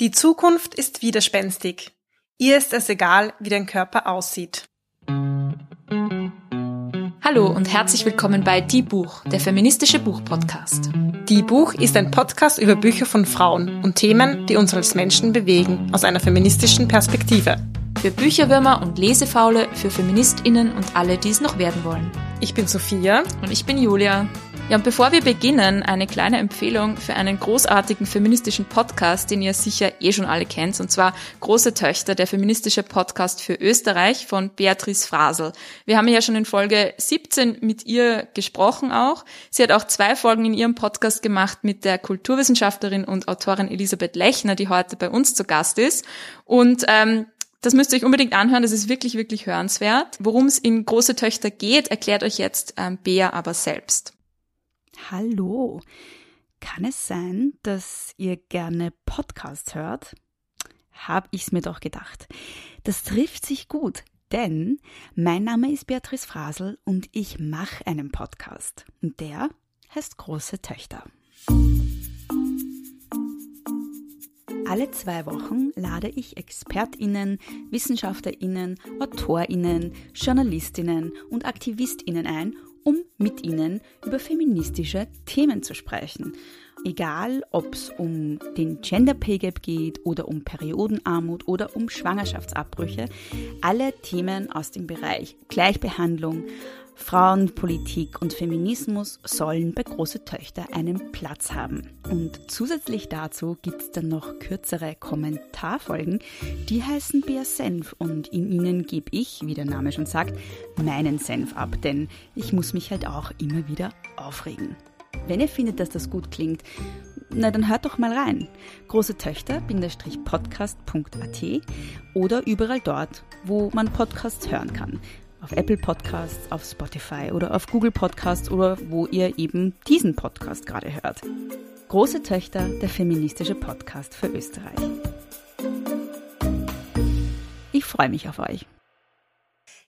Die Zukunft ist widerspenstig. Ihr ist es egal, wie dein Körper aussieht. Hallo und herzlich willkommen bei Die Buch, der feministische Buchpodcast. Die Buch ist ein Podcast über Bücher von Frauen und Themen, die uns als Menschen bewegen, aus einer feministischen Perspektive. Für Bücherwürmer und Lesefaule, für FeministInnen und alle, die es noch werden wollen. Ich bin Sophia. Und ich bin Julia. Ja, und bevor wir beginnen, eine kleine Empfehlung für einen großartigen feministischen Podcast, den ihr sicher eh schon alle kennt, und zwar Große Töchter, der feministische Podcast für Österreich von Beatrice Frasel. Wir haben ja schon in Folge 17 mit ihr gesprochen auch. Sie hat auch zwei Folgen in ihrem Podcast gemacht mit der Kulturwissenschaftlerin und Autorin Elisabeth Lechner, die heute bei uns zu Gast ist. Und ähm, das müsst ihr euch unbedingt anhören, das ist wirklich, wirklich hörenswert. Worum es in Große Töchter geht, erklärt euch jetzt ähm, Bea aber selbst. Hallo. Kann es sein, dass ihr gerne Podcasts hört? Hab ich's mir doch gedacht. Das trifft sich gut, denn mein Name ist Beatrice Frasel und ich mache einen Podcast. Und der heißt Große Töchter. Alle zwei Wochen lade ich ExpertInnen, WissenschaftlerInnen, AutorInnen, JournalistInnen und AktivistInnen ein, um mit ihnen über feministische Themen zu sprechen. Egal, ob es um den Gender Pay Gap geht oder um Periodenarmut oder um Schwangerschaftsabbrüche, alle Themen aus dem Bereich Gleichbehandlung, Frauenpolitik und Feminismus sollen bei Große Töchter einen Platz haben. Und zusätzlich dazu gibt es dann noch kürzere Kommentarfolgen, die heißen Bär Senf und in ihnen gebe ich, wie der Name schon sagt, meinen Senf ab, denn ich muss mich halt auch immer wieder aufregen. Wenn ihr findet, dass das gut klingt, na dann hört doch mal rein. Große Töchter-podcast.at oder überall dort, wo man Podcasts hören kann auf Apple Podcasts, auf Spotify oder auf Google Podcasts oder wo ihr eben diesen Podcast gerade hört. Große Töchter, der feministische Podcast für Österreich. Ich freue mich auf euch.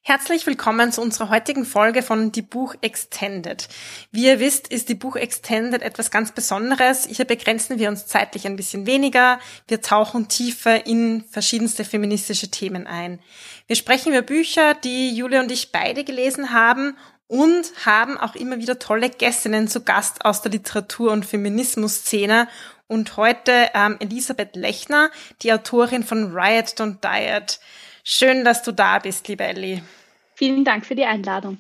Herzlich willkommen zu unserer heutigen Folge von Die Buch Extended. Wie ihr wisst, ist die Buch Extended etwas ganz Besonderes. Hier begrenzen wir uns zeitlich ein bisschen weniger. Wir tauchen tiefer in verschiedenste feministische Themen ein. Wir sprechen über Bücher, die Julia und ich beide gelesen haben und haben auch immer wieder tolle Gästinnen zu Gast aus der Literatur- und Feminismus-Szene. Und heute ähm, Elisabeth Lechner, die Autorin von Riot Don't Diet. Schön, dass du da bist, liebe Ellie. Vielen Dank für die Einladung.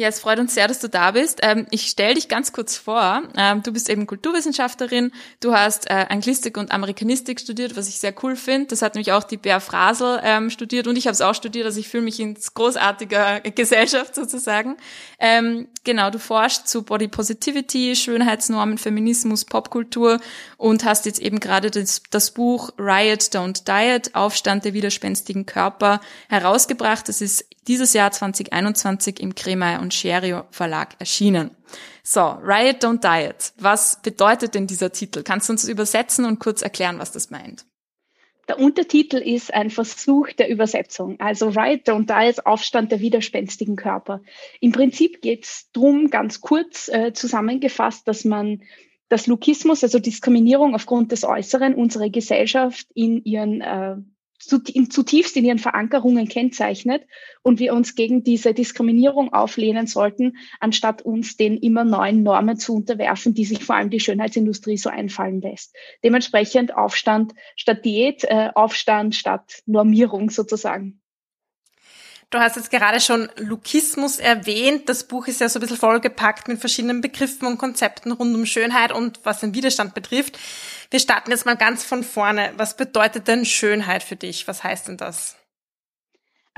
Ja, es freut uns sehr, dass du da bist. Ähm, ich stelle dich ganz kurz vor. Ähm, du bist eben Kulturwissenschaftlerin. Du hast äh, Anglistik und Amerikanistik studiert, was ich sehr cool finde. Das hat nämlich auch die Bär Frasel ähm, studiert und ich habe es auch studiert. Also ich fühle mich in großartiger Gesellschaft sozusagen. Genau, du forschst zu Body Positivity, Schönheitsnormen, Feminismus, Popkultur und hast jetzt eben gerade das, das Buch Riot Don't Diet, Aufstand der widerspenstigen Körper herausgebracht. Das ist dieses Jahr 2021 im Kremer und Scherio Verlag erschienen. So, Riot Don't Diet. Was bedeutet denn dieser Titel? Kannst du uns übersetzen und kurz erklären, was das meint? Der Untertitel ist ein Versuch der Übersetzung. Also Riot Don't Diet, Aufstand der widerspenstigen Körper. Im Prinzip geht es darum, ganz kurz äh, zusammengefasst, dass man das Lukismus, also Diskriminierung aufgrund des Äußeren, unsere Gesellschaft in ihren äh, zutiefst in ihren Verankerungen kennzeichnet und wir uns gegen diese Diskriminierung auflehnen sollten, anstatt uns den immer neuen Normen zu unterwerfen, die sich vor allem die Schönheitsindustrie so einfallen lässt. Dementsprechend Aufstand statt Diät, äh, Aufstand statt Normierung sozusagen. Du hast jetzt gerade schon Lukismus erwähnt. Das Buch ist ja so ein bisschen vollgepackt mit verschiedenen Begriffen und Konzepten rund um Schönheit und was den Widerstand betrifft. Wir starten jetzt mal ganz von vorne. Was bedeutet denn Schönheit für dich? Was heißt denn das?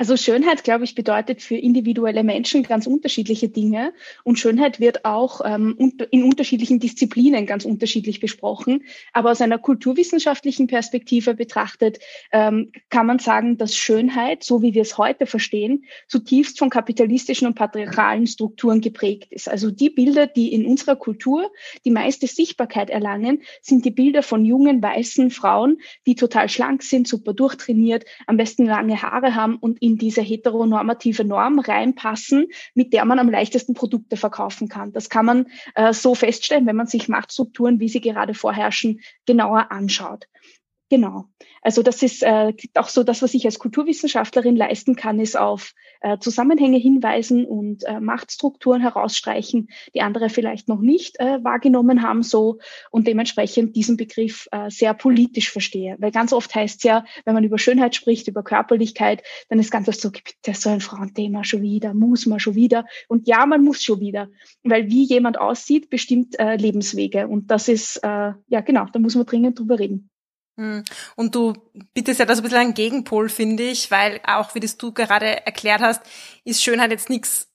Also Schönheit, glaube ich, bedeutet für individuelle Menschen ganz unterschiedliche Dinge. Und Schönheit wird auch ähm, in unterschiedlichen Disziplinen ganz unterschiedlich besprochen. Aber aus einer kulturwissenschaftlichen Perspektive betrachtet, ähm, kann man sagen, dass Schönheit, so wie wir es heute verstehen, zutiefst von kapitalistischen und patriarchalen Strukturen geprägt ist. Also die Bilder, die in unserer Kultur die meiste Sichtbarkeit erlangen, sind die Bilder von jungen, weißen Frauen, die total schlank sind, super durchtrainiert, am besten lange Haare haben und in diese heteronormative Norm reinpassen, mit der man am leichtesten Produkte verkaufen kann. Das kann man äh, so feststellen, wenn man sich Machtstrukturen, wie sie gerade vorherrschen, genauer anschaut. Genau. Also das ist äh, auch so das, was ich als Kulturwissenschaftlerin leisten kann, ist auf äh, Zusammenhänge hinweisen und äh, Machtstrukturen herausstreichen, die andere vielleicht noch nicht äh, wahrgenommen haben so und dementsprechend diesen Begriff äh, sehr politisch verstehe. Weil ganz oft heißt es ja, wenn man über Schönheit spricht, über Körperlichkeit, dann ist ganz oft so, gibt es so ein Frauenthema schon wieder, muss man schon wieder. Und ja, man muss schon wieder, weil wie jemand aussieht, bestimmt äh, Lebenswege. Und das ist, äh, ja genau, da muss man dringend drüber reden. Hm. Und du bietest ja das ein bisschen ein Gegenpol, finde ich, weil auch, wie das du gerade erklärt hast, ist Schönheit jetzt nichts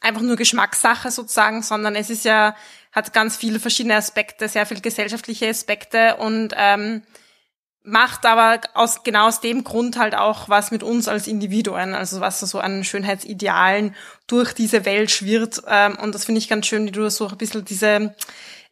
einfach nur Geschmackssache sozusagen, sondern es ist ja, hat ganz viele verschiedene Aspekte, sehr viel gesellschaftliche Aspekte und ähm, macht aber aus genau aus dem Grund halt auch was mit uns als Individuen, also was so an Schönheitsidealen durch diese Welt schwirrt. Ähm, und das finde ich ganz schön, wie du so ein bisschen diese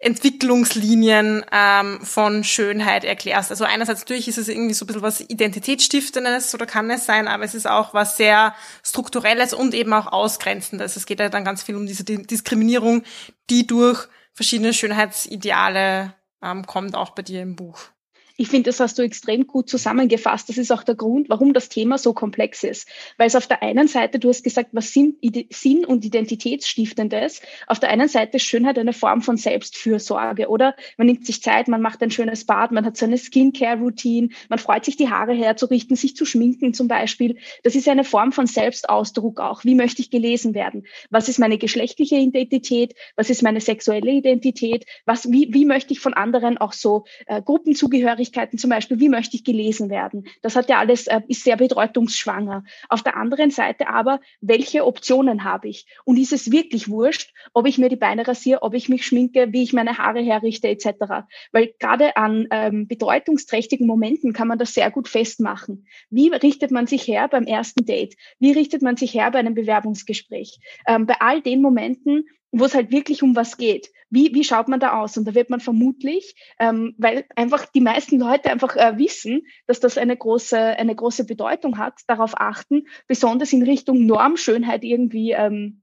Entwicklungslinien ähm, von Schönheit erklärst. Also einerseits natürlich ist es irgendwie so ein bisschen was Identitätsstiftendes oder kann es sein, aber es ist auch was sehr Strukturelles und eben auch Ausgrenzendes. Es geht ja dann ganz viel um diese Diskriminierung, die durch verschiedene Schönheitsideale ähm, kommt, auch bei dir im Buch. Ich finde, das hast du extrem gut zusammengefasst. Das ist auch der Grund, warum das Thema so komplex ist. Weil es auf der einen Seite, du hast gesagt, was sind Sinn und Identitätsstiftendes? Auf der einen Seite ist Schönheit eine Form von Selbstfürsorge, oder? Man nimmt sich Zeit, man macht ein schönes Bad, man hat so eine Skincare-Routine, man freut sich, die Haare herzurichten, sich zu schminken zum Beispiel. Das ist eine Form von Selbstausdruck auch. Wie möchte ich gelesen werden? Was ist meine geschlechtliche Identität? Was ist meine sexuelle Identität? Was, wie, wie möchte ich von anderen auch so äh, Gruppenzugehörigkeit Möglichkeiten, zum Beispiel, wie möchte ich gelesen werden? Das hat ja alles, äh, ist sehr bedeutungsschwanger. Auf der anderen Seite aber, welche Optionen habe ich? Und ist es wirklich wurscht, ob ich mir die Beine rasiere, ob ich mich schminke, wie ich meine Haare herrichte, etc. Weil gerade an ähm, bedeutungsträchtigen Momenten kann man das sehr gut festmachen. Wie richtet man sich her beim ersten Date? Wie richtet man sich her bei einem Bewerbungsgespräch? Ähm, bei all den Momenten, wo es halt wirklich um was geht. Wie, wie schaut man da aus? Und da wird man vermutlich, ähm, weil einfach die meisten Leute einfach äh, wissen, dass das eine große, eine große Bedeutung hat, darauf achten, besonders in Richtung Normschönheit irgendwie ähm,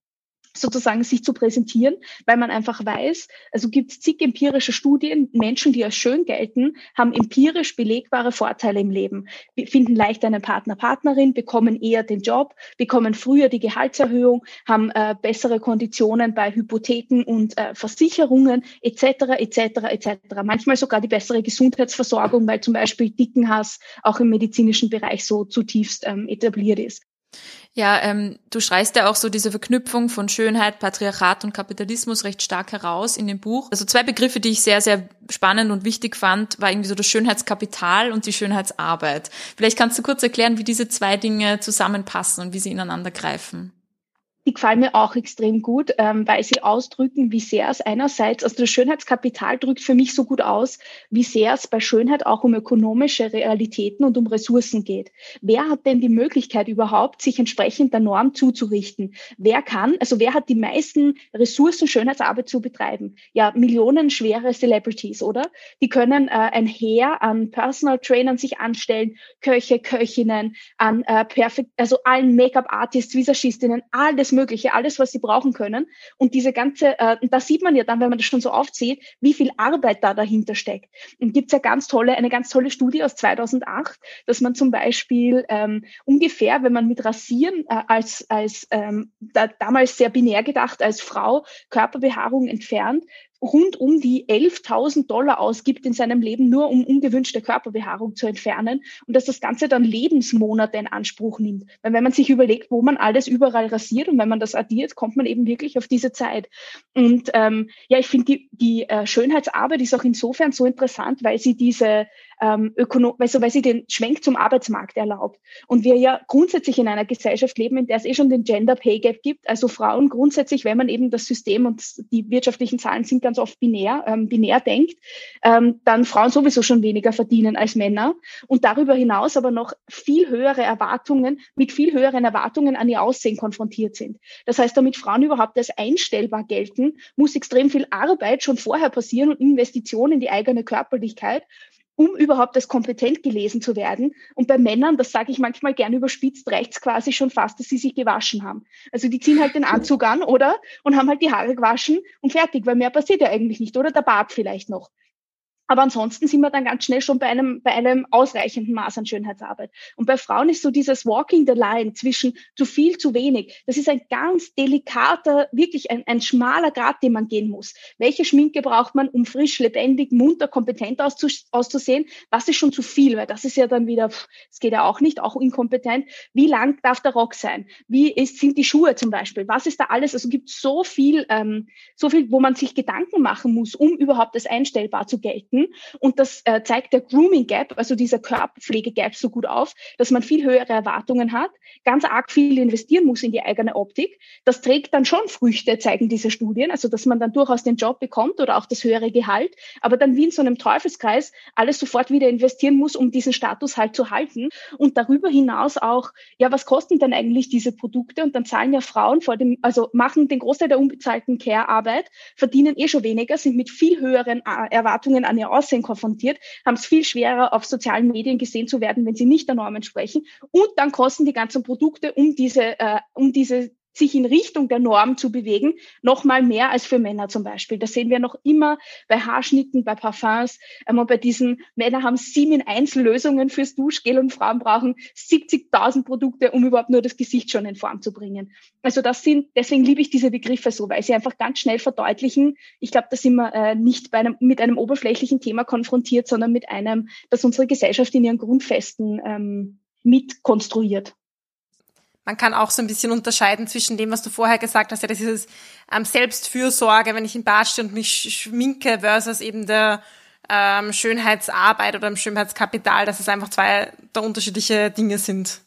sozusagen sich zu präsentieren, weil man einfach weiß, also gibt es zig empirische Studien, Menschen, die als schön gelten, haben empirisch belegbare Vorteile im Leben, finden leichter einen Partner, Partnerin, bekommen eher den Job, bekommen früher die Gehaltserhöhung, haben äh, bessere Konditionen bei Hypotheken und äh, Versicherungen etc. etc. etc. Manchmal sogar die bessere Gesundheitsversorgung, weil zum Beispiel Dickenhass auch im medizinischen Bereich so zutiefst ähm, etabliert ist. Ja, ähm, du schreist ja auch so diese Verknüpfung von Schönheit, Patriarchat und Kapitalismus recht stark heraus in dem Buch. Also zwei Begriffe, die ich sehr, sehr spannend und wichtig fand, war irgendwie so das Schönheitskapital und die Schönheitsarbeit. Vielleicht kannst du kurz erklären, wie diese zwei Dinge zusammenpassen und wie sie ineinander greifen die gefallen mir auch extrem gut, ähm, weil sie ausdrücken, wie sehr es einerseits, also das Schönheitskapital drückt für mich so gut aus, wie sehr es bei Schönheit auch um ökonomische Realitäten und um Ressourcen geht. Wer hat denn die Möglichkeit überhaupt, sich entsprechend der Norm zuzurichten? Wer kann, also wer hat die meisten Ressourcen, Schönheitsarbeit zu betreiben? Ja, Millionen schwere Celebrities, oder? Die können äh, ein Heer an Personal Trainern sich anstellen, Köche, Köchinnen, an äh, perfekt, also allen Make-up-Artists, Visagistinnen, Mögliche, alles, was sie brauchen können. Und diese ganze, äh, da sieht man ja dann, wenn man das schon so aufzieht, wie viel Arbeit da dahinter steckt. Und gibt's ja ganz tolle, eine ganz tolle Studie aus 2008, dass man zum Beispiel ähm, ungefähr, wenn man mit Rasieren äh, als, als ähm, da, damals sehr binär gedacht, als Frau Körperbehaarung entfernt, rund um die 11.000 Dollar ausgibt in seinem Leben, nur um ungewünschte Körperbehaarung zu entfernen und dass das Ganze dann Lebensmonate in Anspruch nimmt. Weil wenn man sich überlegt, wo man alles überall rasiert und wenn man das addiert, kommt man eben wirklich auf diese Zeit. Und ähm, ja, ich finde, die, die äh, Schönheitsarbeit ist auch insofern so interessant, weil sie diese ähm, Ökono also weil sie den Schwenk zum Arbeitsmarkt erlaubt. Und wir ja grundsätzlich in einer Gesellschaft leben, in der es eh schon den Gender Pay Gap gibt. Also Frauen grundsätzlich, wenn man eben das System und die wirtschaftlichen Zahlen sind ganz oft binär, ähm, binär denkt, ähm, dann Frauen sowieso schon weniger verdienen als Männer. Und darüber hinaus aber noch viel höhere Erwartungen, mit viel höheren Erwartungen an ihr Aussehen konfrontiert sind. Das heißt, damit Frauen überhaupt als einstellbar gelten, muss extrem viel Arbeit schon vorher passieren und Investitionen in die eigene Körperlichkeit um überhaupt als kompetent gelesen zu werden. Und bei Männern, das sage ich manchmal gern überspitzt, reicht quasi schon fast, dass sie sich gewaschen haben. Also die ziehen halt den Anzug an, oder? Und haben halt die Haare gewaschen und fertig, weil mehr passiert ja eigentlich nicht, oder? Der Bart vielleicht noch. Aber ansonsten sind wir dann ganz schnell schon bei einem, bei einem ausreichenden Maß an Schönheitsarbeit. Und bei Frauen ist so dieses Walking the Line zwischen zu viel, zu wenig. Das ist ein ganz delikater, wirklich ein, ein schmaler Grad, den man gehen muss. Welche Schminke braucht man, um frisch, lebendig, munter, kompetent auszusehen? Was ist schon zu viel? Weil das ist ja dann wieder, es geht ja auch nicht, auch inkompetent. Wie lang darf der Rock sein? Wie ist, sind die Schuhe zum Beispiel? Was ist da alles? Also gibt so viel, ähm, so viel, wo man sich Gedanken machen muss, um überhaupt das einstellbar zu gelten Kunden. Und das äh, zeigt der Grooming Gap, also dieser Körperpflege Gap so gut auf, dass man viel höhere Erwartungen hat, ganz arg viel investieren muss in die eigene Optik. Das trägt dann schon Früchte, zeigen diese Studien, also dass man dann durchaus den Job bekommt oder auch das höhere Gehalt, aber dann wie in so einem Teufelskreis alles sofort wieder investieren muss, um diesen Status halt zu halten. Und darüber hinaus auch, ja, was kosten denn eigentlich diese Produkte? Und dann zahlen ja Frauen vor dem, also machen den Großteil der unbezahlten Care-Arbeit, verdienen eh schon weniger, sind mit viel höheren äh, Erwartungen an ihr Aussehen konfrontiert, haben es viel schwerer, auf sozialen Medien gesehen zu werden, wenn sie nicht der Norm entsprechen. Und dann kosten die ganzen Produkte, um diese, äh, um diese sich in Richtung der Norm zu bewegen, noch mal mehr als für Männer zum Beispiel. Das sehen wir noch immer bei Haarschnitten, bei Parfums. Ähm, bei diesen Männer haben sieben in Einzellösungen fürs Duschgel und Frauen brauchen 70.000 Produkte, um überhaupt nur das Gesicht schon in Form zu bringen. Also das sind, deswegen liebe ich diese Begriffe so, weil sie einfach ganz schnell verdeutlichen. Ich glaube, da sind wir äh, nicht bei einem, mit einem oberflächlichen Thema konfrontiert, sondern mit einem, das unsere Gesellschaft in ihren Grundfesten ähm, mitkonstruiert man kann auch so ein bisschen unterscheiden zwischen dem, was du vorher gesagt hast, ja, das ist ähm, Selbstfürsorge, wenn ich im Bad stehe und mich schminke, versus eben der ähm, Schönheitsarbeit oder im Schönheitskapital, dass es einfach zwei der unterschiedliche Dinge sind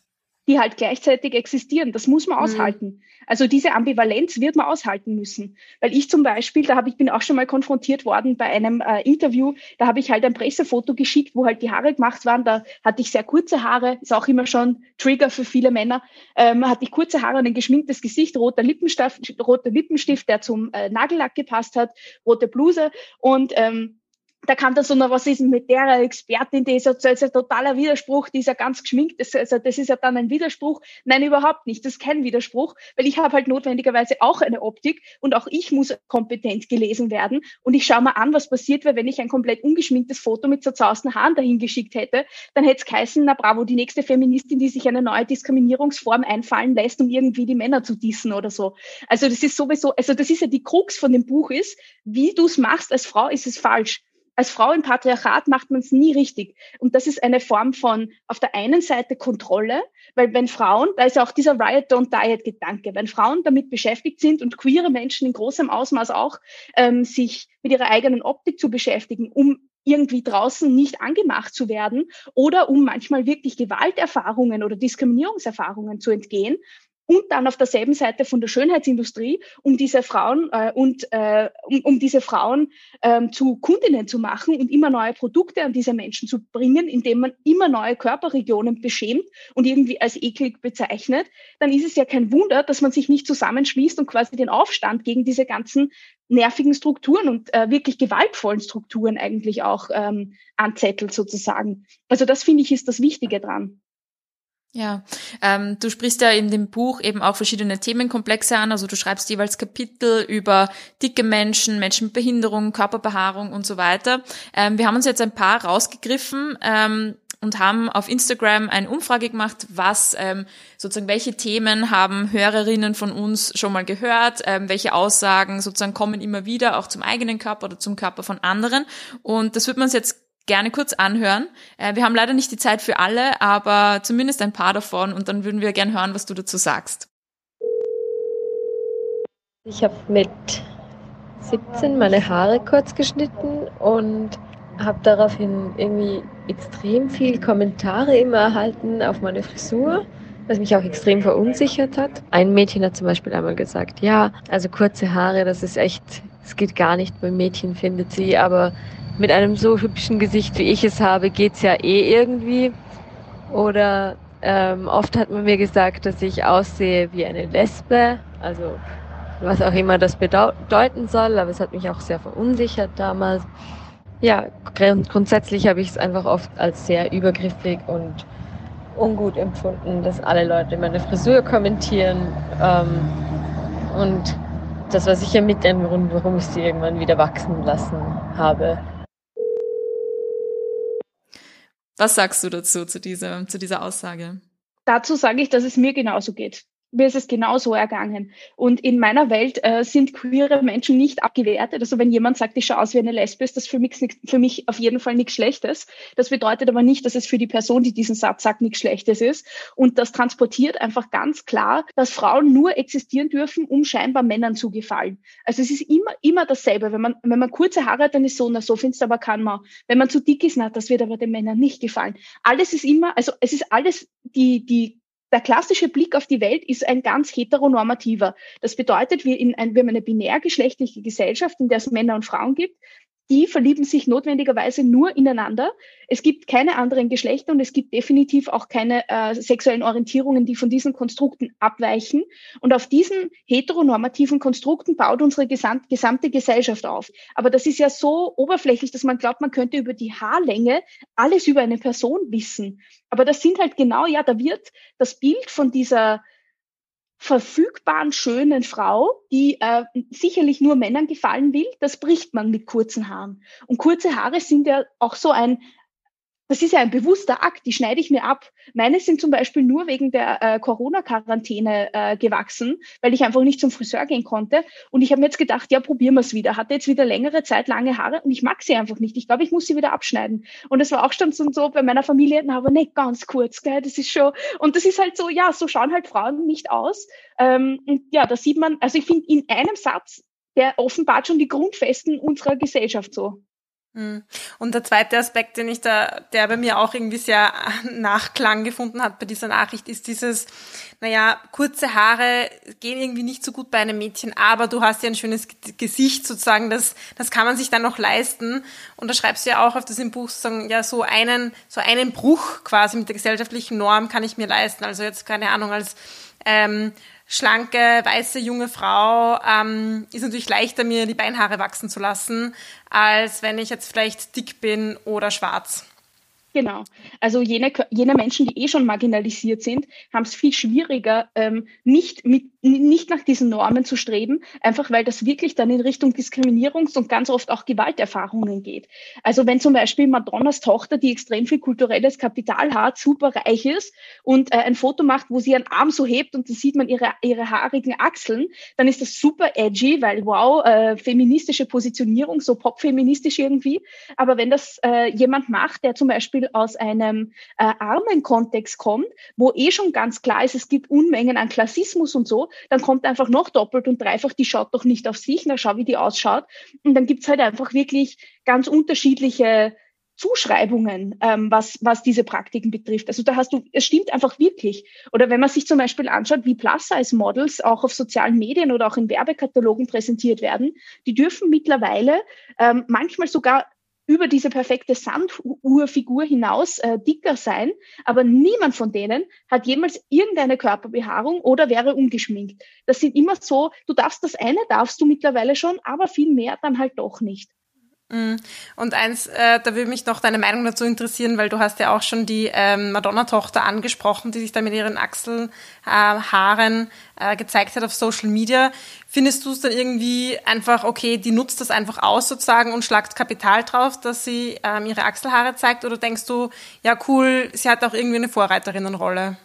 die halt gleichzeitig existieren. Das muss man mhm. aushalten. Also diese Ambivalenz wird man aushalten müssen. Weil ich zum Beispiel, da habe ich bin auch schon mal konfrontiert worden bei einem äh, Interview, da habe ich halt ein Pressefoto geschickt, wo halt die Haare gemacht waren. Da hatte ich sehr kurze Haare, ist auch immer schon Trigger für viele Männer. Ähm, hatte ich kurze Haare und ein geschminktes Gesicht, roter Lippenstift, roter Lippenstift, der zum äh, Nagellack gepasst hat, rote Bluse und ähm, da kam dann so, na, was ist denn mit der Expertin, die ist ja, das totaler Widerspruch, die ist ja ganz geschminkt, das, also das ist ja dann ein Widerspruch. Nein, überhaupt nicht, das ist kein Widerspruch, weil ich habe halt notwendigerweise auch eine Optik und auch ich muss kompetent gelesen werden und ich schaue mal an, was passiert wäre, wenn ich ein komplett ungeschminktes Foto mit zerzausten Haaren dahin geschickt hätte, dann hätte es geheißen, na bravo, die nächste Feministin, die sich eine neue Diskriminierungsform einfallen lässt, um irgendwie die Männer zu dissen oder so. Also das ist sowieso, also das ist ja die Krux von dem Buch ist, wie du es machst als Frau, ist es falsch als Frau im Patriarchat macht man es nie richtig. Und das ist eine Form von auf der einen Seite Kontrolle, weil wenn Frauen, da ist ja auch dieser Riot Don't Diet Gedanke, wenn Frauen damit beschäftigt sind und queere Menschen in großem Ausmaß auch ähm, sich mit ihrer eigenen Optik zu beschäftigen, um irgendwie draußen nicht angemacht zu werden oder um manchmal wirklich Gewalterfahrungen oder Diskriminierungserfahrungen zu entgehen, und dann auf derselben Seite von der Schönheitsindustrie, um diese Frauen äh, und äh, um, um diese Frauen ähm, zu Kundinnen zu machen und immer neue Produkte an diese Menschen zu bringen, indem man immer neue Körperregionen beschämt und irgendwie als eklig bezeichnet, dann ist es ja kein Wunder, dass man sich nicht zusammenschließt und quasi den Aufstand gegen diese ganzen nervigen Strukturen und äh, wirklich gewaltvollen Strukturen eigentlich auch ähm, anzettelt sozusagen. Also das finde ich ist das Wichtige dran. Ja, ähm, du sprichst ja in dem Buch eben auch verschiedene Themenkomplexe an. Also du schreibst jeweils Kapitel über dicke Menschen, Menschen mit Behinderung, Körperbehaarung und so weiter. Ähm, wir haben uns jetzt ein paar rausgegriffen ähm, und haben auf Instagram eine Umfrage gemacht, was ähm, sozusagen welche Themen haben Hörerinnen von uns schon mal gehört, ähm, welche Aussagen sozusagen kommen immer wieder auch zum eigenen Körper oder zum Körper von anderen. Und das wird man uns jetzt gerne kurz anhören. Äh, wir haben leider nicht die Zeit für alle, aber zumindest ein paar davon und dann würden wir gerne hören, was du dazu sagst. Ich habe mit 17 meine Haare kurz geschnitten und habe daraufhin irgendwie extrem viel Kommentare immer erhalten auf meine Frisur, was mich auch extrem verunsichert hat. Ein Mädchen hat zum Beispiel einmal gesagt, ja, also kurze Haare, das ist echt, es geht gar nicht bei Mädchen, findet sie, aber mit einem so hübschen Gesicht, wie ich es habe, geht's ja eh irgendwie. Oder ähm, oft hat man mir gesagt, dass ich aussehe wie eine Lesbe, also was auch immer das bedeuten soll, aber es hat mich auch sehr verunsichert damals. Ja, grundsätzlich habe ich es einfach oft als sehr übergriffig und ungut empfunden, dass alle Leute meine Frisur kommentieren. Ähm, und das war sicher mit ein Grund, warum ich sie irgendwann wieder wachsen lassen habe. Was sagst du dazu, zu dieser, zu dieser Aussage? Dazu sage ich, dass es mir genauso geht mir ist es genauso ergangen. Und in meiner Welt äh, sind queere Menschen nicht abgewertet. Also wenn jemand sagt, ich schaue aus wie eine Lesbe, ist das für mich, für mich auf jeden Fall nichts Schlechtes. Das bedeutet aber nicht, dass es für die Person, die diesen Satz sagt, nichts Schlechtes ist. Und das transportiert einfach ganz klar, dass Frauen nur existieren dürfen, um scheinbar Männern zu gefallen. Also es ist immer, immer dasselbe. Wenn man, wenn man kurze Haare hat, dann ist so, na so findest du aber kann man. Wenn man zu dick ist, na, das wird aber den Männern nicht gefallen. Alles ist immer, also es ist alles die, die der klassische Blick auf die Welt ist ein ganz heteronormativer. Das bedeutet, wir, in ein, wir haben eine binärgeschlechtliche Gesellschaft, in der es Männer und Frauen gibt die verlieben sich notwendigerweise nur ineinander. Es gibt keine anderen Geschlechter und es gibt definitiv auch keine äh, sexuellen Orientierungen, die von diesen Konstrukten abweichen. Und auf diesen heteronormativen Konstrukten baut unsere gesamt, gesamte Gesellschaft auf. Aber das ist ja so oberflächlich, dass man glaubt, man könnte über die Haarlänge alles über eine Person wissen. Aber das sind halt genau, ja, da wird das Bild von dieser verfügbaren, schönen Frau, die äh, sicherlich nur Männern gefallen will, das bricht man mit kurzen Haaren. Und kurze Haare sind ja auch so ein das ist ja ein bewusster Akt, die schneide ich mir ab. Meine sind zum Beispiel nur wegen der äh, Corona-Quarantäne äh, gewachsen, weil ich einfach nicht zum Friseur gehen konnte. Und ich habe mir jetzt gedacht, ja, probieren wir es wieder. Hatte jetzt wieder längere Zeit lange Haare und ich mag sie einfach nicht. Ich glaube, ich muss sie wieder abschneiden. Und es war auch schon so bei meiner Familie, aber nicht ganz kurz, gell? das ist schon, und das ist halt so, ja, so schauen halt Frauen nicht aus. Ähm, und ja, da sieht man, also ich finde in einem Satz, der offenbart schon die Grundfesten unserer Gesellschaft so. Hm. Und der zweite Aspekt, den ich da, der bei mir auch irgendwie sehr Nachklang gefunden hat bei dieser Nachricht, ist dieses, naja, kurze Haare gehen irgendwie nicht so gut bei einem Mädchen, aber du hast ja ein schönes Gesicht sozusagen, das, das kann man sich dann noch leisten. Und da schreibst du ja auch auf das im Buch sozusagen, ja, so einen, so einen Bruch quasi mit der gesellschaftlichen Norm kann ich mir leisten. Also jetzt, keine Ahnung, als, ähm, schlanke, weiße, junge Frau ähm, ist natürlich leichter, mir die Beinhaare wachsen zu lassen, als wenn ich jetzt vielleicht dick bin oder schwarz. Genau. Also jene, jene Menschen, die eh schon marginalisiert sind, haben es viel schwieriger, ähm, nicht, mit, nicht nach diesen Normen zu streben, einfach weil das wirklich dann in Richtung Diskriminierungs- und ganz oft auch Gewalterfahrungen geht. Also wenn zum Beispiel Madonnas Tochter, die extrem viel kulturelles Kapital hat, super reich ist und äh, ein Foto macht, wo sie ihren Arm so hebt und dann sieht man ihre, ihre haarigen Achseln, dann ist das super edgy, weil wow, äh, feministische Positionierung, so popfeministisch irgendwie. Aber wenn das äh, jemand macht, der zum Beispiel aus einem äh, armen Kontext kommt, wo eh schon ganz klar ist, es gibt Unmengen an Klassismus und so, dann kommt einfach noch doppelt und dreifach, die schaut doch nicht auf sich, na schau, wie die ausschaut. Und dann gibt's halt einfach wirklich ganz unterschiedliche Zuschreibungen, ähm, was, was diese Praktiken betrifft. Also da hast du, es stimmt einfach wirklich. Oder wenn man sich zum Beispiel anschaut, wie Plus-Size-Models auch auf sozialen Medien oder auch in Werbekatalogen präsentiert werden, die dürfen mittlerweile ähm, manchmal sogar über diese perfekte Sanduhrfigur hinaus äh, dicker sein, aber niemand von denen hat jemals irgendeine Körperbehaarung oder wäre ungeschminkt. Das sind immer so, du darfst das eine, darfst du mittlerweile schon, aber viel mehr dann halt doch nicht. Mhm. Und eins, äh, da würde mich noch deine Meinung dazu interessieren, weil du hast ja auch schon die ähm, Madonna-Tochter angesprochen, die sich da mit ihren Achselhaaren äh, äh, gezeigt hat auf Social Media. Findest du es dann irgendwie einfach, okay, die nutzt das einfach aus sozusagen und schlagt Kapital drauf, dass sie ähm, ihre Achselhaare zeigt? Oder denkst du, ja cool, sie hat auch irgendwie eine Vorreiterinnenrolle?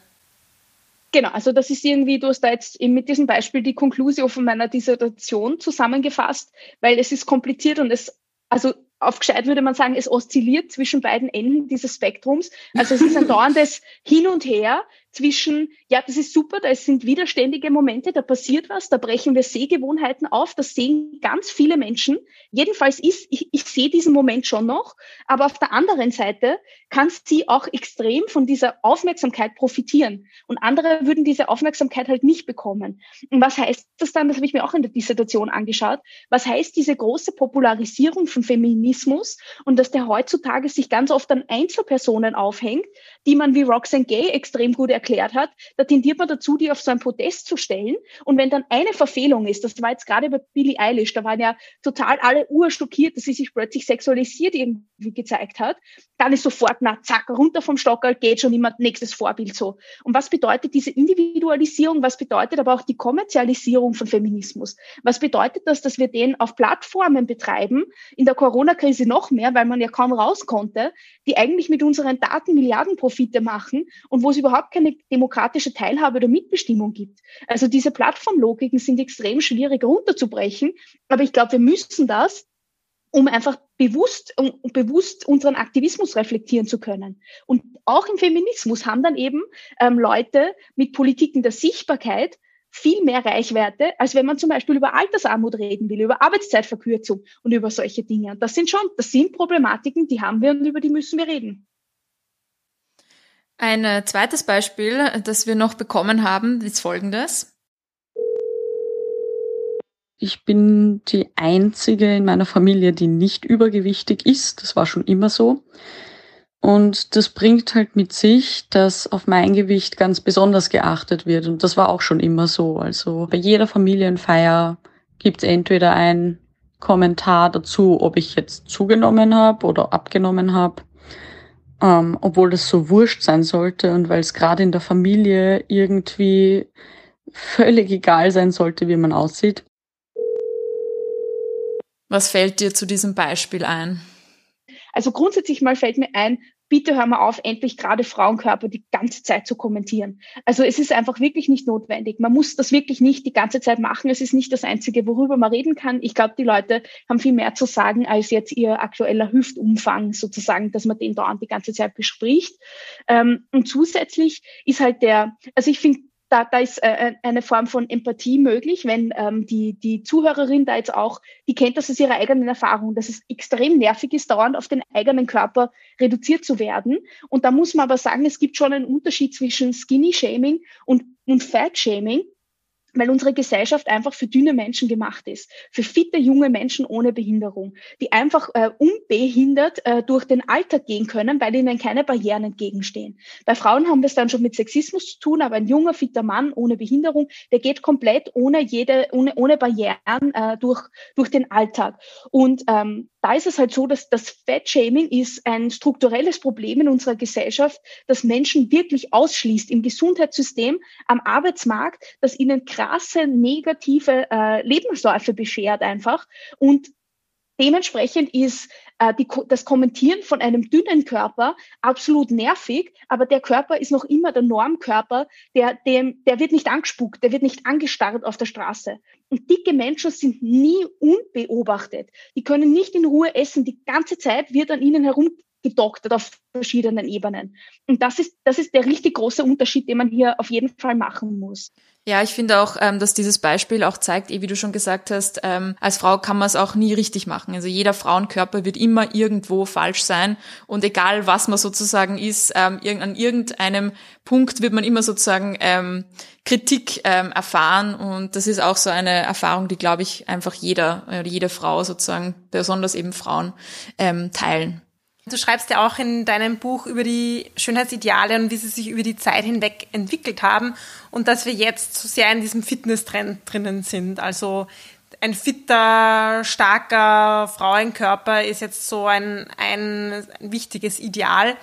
Genau, also das ist irgendwie, du hast da jetzt eben mit diesem Beispiel die Konklusion von meiner Dissertation zusammengefasst, weil es ist kompliziert und es also auf gescheit würde man sagen, es oszilliert zwischen beiden Enden dieses Spektrums. Also es ist ein dauerndes Hin und Her zwischen, ja, das ist super, da sind widerständige Momente, da passiert was, da brechen wir Sehgewohnheiten auf, das sehen ganz viele Menschen. Jedenfalls ist, ich, ich sehe diesen Moment schon noch, aber auf der anderen Seite kann sie auch extrem von dieser Aufmerksamkeit profitieren. Und andere würden diese Aufmerksamkeit halt nicht bekommen. Und was heißt das dann, das habe ich mir auch in der Dissertation angeschaut, was heißt diese große Popularisierung von Feminismus und dass der heutzutage sich ganz oft an Einzelpersonen aufhängt, die man wie Roxanne Gay extrem gut erklärt hat, da tendiert man dazu, die auf so einen Protest zu stellen. Und wenn dann eine Verfehlung ist, das war jetzt gerade bei Billie Eilish, da waren ja total alle urschockiert, dass sie sich plötzlich sexualisiert irgendwie gezeigt hat, dann ist sofort, na zack, runter vom Stockerl, geht schon immer nächstes Vorbild so. Und was bedeutet diese Individualisierung? Was bedeutet aber auch die Kommerzialisierung von Feminismus? Was bedeutet das, dass wir den auf Plattformen betreiben, in der Corona-Krise noch mehr, weil man ja kaum raus konnte, die eigentlich mit unseren Daten Milliardenprofite machen und wo es überhaupt keine demokratische Teilhabe oder Mitbestimmung gibt. Also diese Plattformlogiken sind extrem schwierig runterzubrechen, aber ich glaube, wir müssen das um einfach bewusst, um bewusst unseren Aktivismus reflektieren zu können. Und auch im Feminismus haben dann eben ähm, Leute mit Politiken der Sichtbarkeit viel mehr Reichweite, als wenn man zum Beispiel über Altersarmut reden will, über Arbeitszeitverkürzung und über solche Dinge. Und das sind schon, das sind Problematiken, die haben wir und über die müssen wir reden. Ein äh, zweites Beispiel, das wir noch bekommen haben, ist folgendes. Ich bin die einzige in meiner Familie, die nicht übergewichtig ist. Das war schon immer so. Und das bringt halt mit sich, dass auf mein Gewicht ganz besonders geachtet wird. Und das war auch schon immer so. Also bei jeder Familienfeier gibt es entweder ein Kommentar dazu, ob ich jetzt zugenommen habe oder abgenommen habe. Ähm, obwohl das so wurscht sein sollte und weil es gerade in der Familie irgendwie völlig egal sein sollte, wie man aussieht. Was fällt dir zu diesem Beispiel ein? Also grundsätzlich mal fällt mir ein, bitte hör mal auf, endlich gerade Frauenkörper die ganze Zeit zu kommentieren. Also es ist einfach wirklich nicht notwendig. Man muss das wirklich nicht die ganze Zeit machen. Es ist nicht das Einzige, worüber man reden kann. Ich glaube, die Leute haben viel mehr zu sagen als jetzt ihr aktueller Hüftumfang sozusagen, dass man den dauernd die ganze Zeit bespricht. Ähm, und zusätzlich ist halt der, also ich finde da, da ist äh, eine Form von Empathie möglich, wenn ähm, die, die Zuhörerin da jetzt auch, die kennt das aus ihrer eigenen Erfahrung, dass es extrem nervig ist, dauernd auf den eigenen Körper reduziert zu werden. Und da muss man aber sagen, es gibt schon einen Unterschied zwischen Skinny-Shaming und, und Fat-Shaming weil unsere Gesellschaft einfach für dünne Menschen gemacht ist, für fitte junge Menschen ohne Behinderung, die einfach äh, unbehindert äh, durch den Alltag gehen können, weil ihnen keine Barrieren entgegenstehen. Bei Frauen haben wir es dann schon mit Sexismus zu tun, aber ein junger, fitter Mann ohne Behinderung, der geht komplett ohne jede, ohne, ohne Barrieren äh, durch, durch den Alltag. Und ähm, da ist es halt so, dass das Fat-Shaming ist ein strukturelles Problem in unserer Gesellschaft, das Menschen wirklich ausschließt im Gesundheitssystem, am Arbeitsmarkt, das ihnen krasse negative äh, Lebensläufe beschert einfach. Und dementsprechend ist äh, die, das Kommentieren von einem dünnen Körper absolut nervig, aber der Körper ist noch immer der Normkörper, der, dem, der wird nicht angespuckt, der wird nicht angestarrt auf der Straße. Und dicke Menschen sind nie unbeobachtet. Die können nicht in Ruhe essen. Die ganze Zeit wird an ihnen herum gedoktert auf verschiedenen Ebenen. Und das ist, das ist der richtig große Unterschied, den man hier auf jeden Fall machen muss. Ja, ich finde auch, ähm, dass dieses Beispiel auch zeigt, eh, wie du schon gesagt hast, ähm, als Frau kann man es auch nie richtig machen. Also jeder Frauenkörper wird immer irgendwo falsch sein und egal was man sozusagen ist, ähm, an irgendeinem Punkt wird man immer sozusagen ähm, Kritik ähm, erfahren und das ist auch so eine Erfahrung, die glaube ich einfach jeder oder jede Frau sozusagen, besonders eben Frauen, ähm, teilen. Du schreibst ja auch in deinem Buch über die Schönheitsideale und wie sie sich über die Zeit hinweg entwickelt haben und dass wir jetzt so sehr in diesem Fitness-Trend drinnen sind. Also ein fitter, starker Frauenkörper ist jetzt so ein, ein wichtiges Ideal.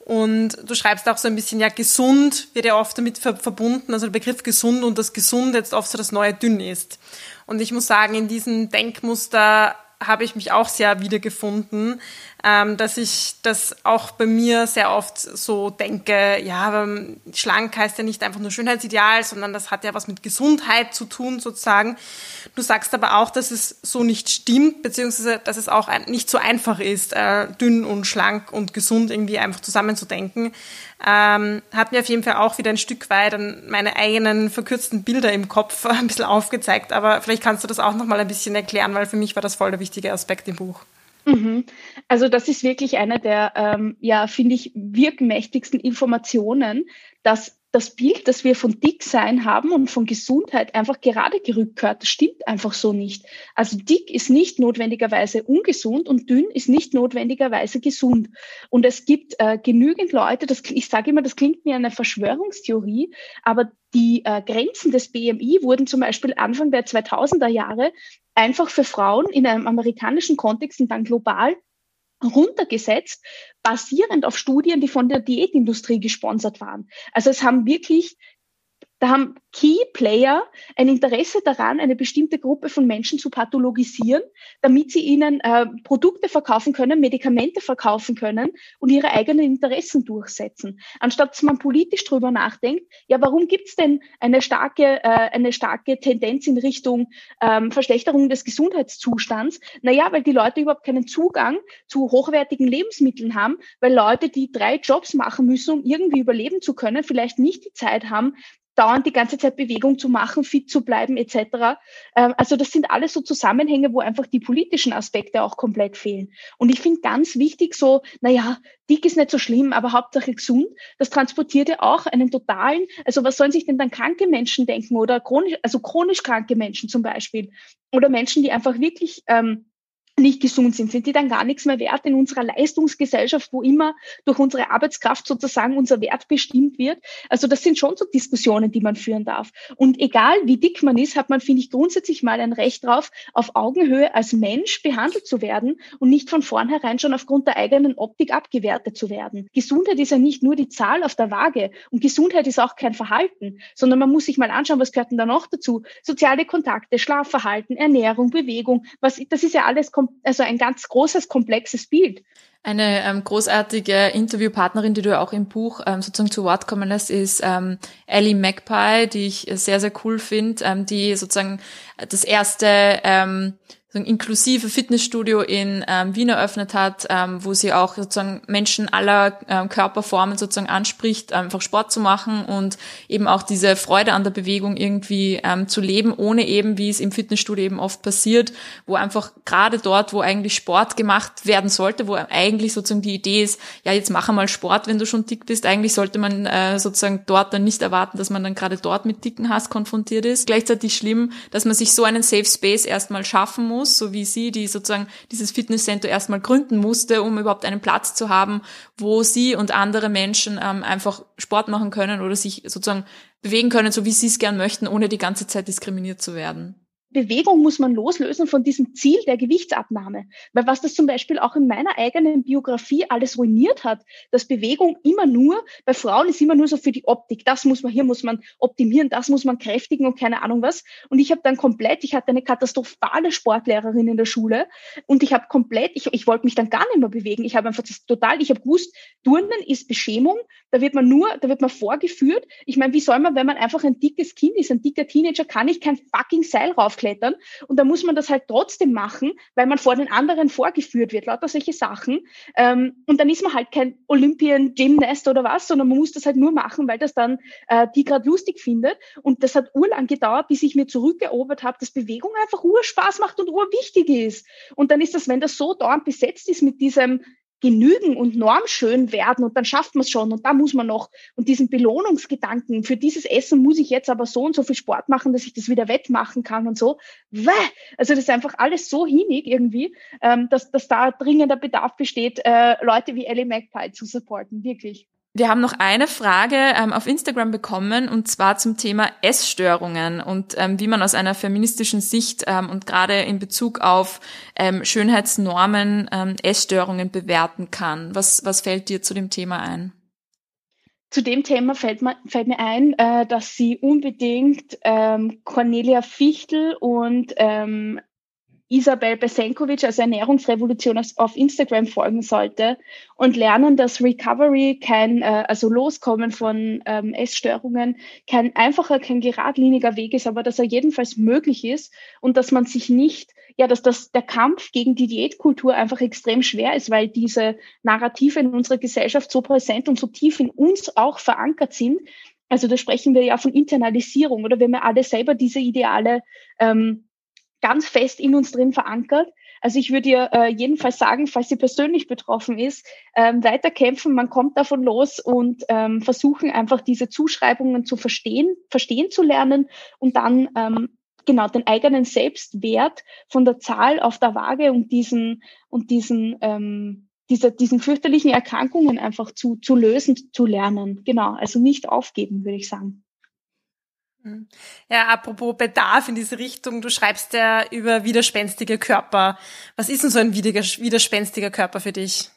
Und du schreibst auch so ein bisschen, ja, gesund wird ja oft damit verbunden, also der Begriff gesund und das gesund jetzt oft so das neue dünn ist. Und ich muss sagen, in diesem Denkmuster habe ich mich auch sehr wiedergefunden, ähm, dass ich das auch bei mir sehr oft so denke, ja, schlank heißt ja nicht einfach nur Schönheitsideal, sondern das hat ja was mit Gesundheit zu tun sozusagen. Du sagst aber auch, dass es so nicht stimmt, beziehungsweise dass es auch nicht so einfach ist, äh, dünn und schlank und gesund irgendwie einfach zusammenzudenken. Ähm, hat mir auf jeden Fall auch wieder ein Stück weit an meine eigenen verkürzten Bilder im Kopf ein bisschen aufgezeigt, aber vielleicht kannst du das auch nochmal ein bisschen erklären, weil für mich war das voll der wichtige Aspekt im Buch. Mhm. Also das ist wirklich eine der, ähm, ja, finde ich, wirkmächtigsten Informationen, dass das Bild, das wir von Dicksein haben und von Gesundheit einfach gerade gerückt gehört. Stimmt einfach so nicht. Also dick ist nicht notwendigerweise ungesund und dünn ist nicht notwendigerweise gesund. Und es gibt äh, genügend Leute, das, ich sage immer, das klingt mir eine Verschwörungstheorie, aber die äh, Grenzen des BMI wurden zum Beispiel Anfang der 2000er Jahre einfach für Frauen in einem amerikanischen Kontext und dann global runtergesetzt, basierend auf Studien, die von der Diätindustrie gesponsert waren. Also es haben wirklich da haben Key Player ein Interesse daran, eine bestimmte Gruppe von Menschen zu pathologisieren, damit sie ihnen äh, Produkte verkaufen können, Medikamente verkaufen können und ihre eigenen Interessen durchsetzen. Anstatt dass man politisch drüber nachdenkt, ja, warum gibt's denn eine starke, äh, eine starke Tendenz in Richtung ähm, Verschlechterung des Gesundheitszustands? Naja, weil die Leute überhaupt keinen Zugang zu hochwertigen Lebensmitteln haben, weil Leute, die drei Jobs machen müssen, um irgendwie überleben zu können, vielleicht nicht die Zeit haben, dauernd die ganze Zeit Bewegung zu machen, fit zu bleiben etc. Ähm, also das sind alles so Zusammenhänge, wo einfach die politischen Aspekte auch komplett fehlen. Und ich finde ganz wichtig so, naja, dick ist nicht so schlimm, aber Hauptsache gesund. Das transportiert ja auch einen totalen, also was sollen sich denn dann kranke Menschen denken oder chronisch, also chronisch kranke Menschen zum Beispiel oder Menschen, die einfach wirklich ähm, nicht gesund sind, sind die dann gar nichts mehr wert in unserer Leistungsgesellschaft, wo immer durch unsere Arbeitskraft sozusagen unser Wert bestimmt wird. Also das sind schon so Diskussionen, die man führen darf. Und egal wie dick man ist, hat man, finde ich, grundsätzlich mal ein Recht drauf, auf Augenhöhe als Mensch behandelt zu werden und nicht von vornherein schon aufgrund der eigenen Optik abgewertet zu werden. Gesundheit ist ja nicht nur die Zahl auf der Waage und Gesundheit ist auch kein Verhalten, sondern man muss sich mal anschauen, was gehört denn da noch dazu? Soziale Kontakte, Schlafverhalten, Ernährung, Bewegung, was, das ist ja alles komplett also ein ganz großes, komplexes Bild. Eine ähm, großartige Interviewpartnerin, die du auch im Buch ähm, sozusagen zu Wort kommen lässt, ist ähm, Ellie Magpie, die ich sehr, sehr cool finde, ähm, die sozusagen das erste ähm, ein inklusive Fitnessstudio in ähm, Wien eröffnet hat, ähm, wo sie auch sozusagen Menschen aller ähm, Körperformen sozusagen anspricht, einfach Sport zu machen und eben auch diese Freude an der Bewegung irgendwie ähm, zu leben, ohne eben, wie es im Fitnessstudio eben oft passiert, wo einfach gerade dort, wo eigentlich Sport gemacht werden sollte, wo eigentlich sozusagen die Idee ist, ja, jetzt mach einmal Sport, wenn du schon dick bist, eigentlich sollte man äh, sozusagen dort dann nicht erwarten, dass man dann gerade dort mit dicken Hass konfrontiert ist. Gleichzeitig schlimm, dass man sich so einen Safe Space erstmal schaffen muss, muss, so wie sie, die sozusagen dieses Fitnesscenter erstmal gründen musste, um überhaupt einen Platz zu haben, wo sie und andere Menschen ähm, einfach Sport machen können oder sich sozusagen bewegen können, so wie sie es gern möchten, ohne die ganze Zeit diskriminiert zu werden. Bewegung muss man loslösen von diesem Ziel der Gewichtsabnahme. Weil was das zum Beispiel auch in meiner eigenen Biografie alles ruiniert hat, dass Bewegung immer nur, bei Frauen ist immer nur so für die Optik. Das muss man, hier muss man optimieren, das muss man kräftigen und keine Ahnung was. Und ich habe dann komplett, ich hatte eine katastrophale Sportlehrerin in der Schule und ich habe komplett, ich, ich wollte mich dann gar nicht mehr bewegen. Ich habe einfach das total, ich habe gewusst, Turnen ist Beschämung, da wird man nur, da wird man vorgeführt. Ich meine, wie soll man, wenn man einfach ein dickes Kind ist, ein dicker Teenager, kann ich kein fucking Seil rauf raufklettern. Und da muss man das halt trotzdem machen, weil man vor den anderen vorgeführt wird, lauter solche Sachen. Ähm, und dann ist man halt kein Olympian Gymnast oder was, sondern man muss das halt nur machen, weil das dann äh, die gerade lustig findet. Und das hat urlang gedauert, bis ich mir zurückerobert habe, dass Bewegung einfach urspaß macht und urwichtig ist. Und dann ist das, wenn das so dauernd besetzt ist mit diesem genügen und normschön werden und dann schafft man es schon und da muss man noch und diesen Belohnungsgedanken, für dieses Essen muss ich jetzt aber so und so viel Sport machen, dass ich das wieder wettmachen kann und so. Also das ist einfach alles so hinig irgendwie, ähm, dass, dass da dringender Bedarf besteht, äh, Leute wie Ellie Magpie zu supporten, wirklich. Wir haben noch eine Frage ähm, auf Instagram bekommen und zwar zum Thema Essstörungen und ähm, wie man aus einer feministischen Sicht ähm, und gerade in Bezug auf ähm, Schönheitsnormen ähm, Essstörungen bewerten kann. Was, was fällt dir zu dem Thema ein? Zu dem Thema fällt, mir, fällt mir ein, äh, dass sie unbedingt ähm, Cornelia Fichtel und Isabel Besenkovic, also Ernährungsrevolution auf Instagram folgen sollte und lernen, dass Recovery kein, äh, also Loskommen von ähm, Essstörungen kein einfacher, kein geradliniger Weg ist, aber dass er jedenfalls möglich ist und dass man sich nicht, ja, dass das der Kampf gegen die Diätkultur einfach extrem schwer ist, weil diese Narrative in unserer Gesellschaft so präsent und so tief in uns auch verankert sind. Also da sprechen wir ja von Internalisierung oder wenn wir alle selber diese Ideale ähm, ganz fest in uns drin verankert. Also ich würde ihr äh, jedenfalls sagen, falls sie persönlich betroffen ist, ähm, weiterkämpfen, man kommt davon los und ähm, versuchen einfach diese Zuschreibungen zu verstehen, verstehen zu lernen und dann ähm, genau den eigenen Selbstwert von der Zahl auf der Waage und diesen und diesen ähm, diese, diesen fürchterlichen Erkrankungen einfach zu, zu lösen, zu lernen. Genau, also nicht aufgeben, würde ich sagen. Hm. Ja, apropos Bedarf in diese Richtung, du schreibst ja über widerspenstige Körper. Was ist denn so ein widerspenstiger Körper für dich?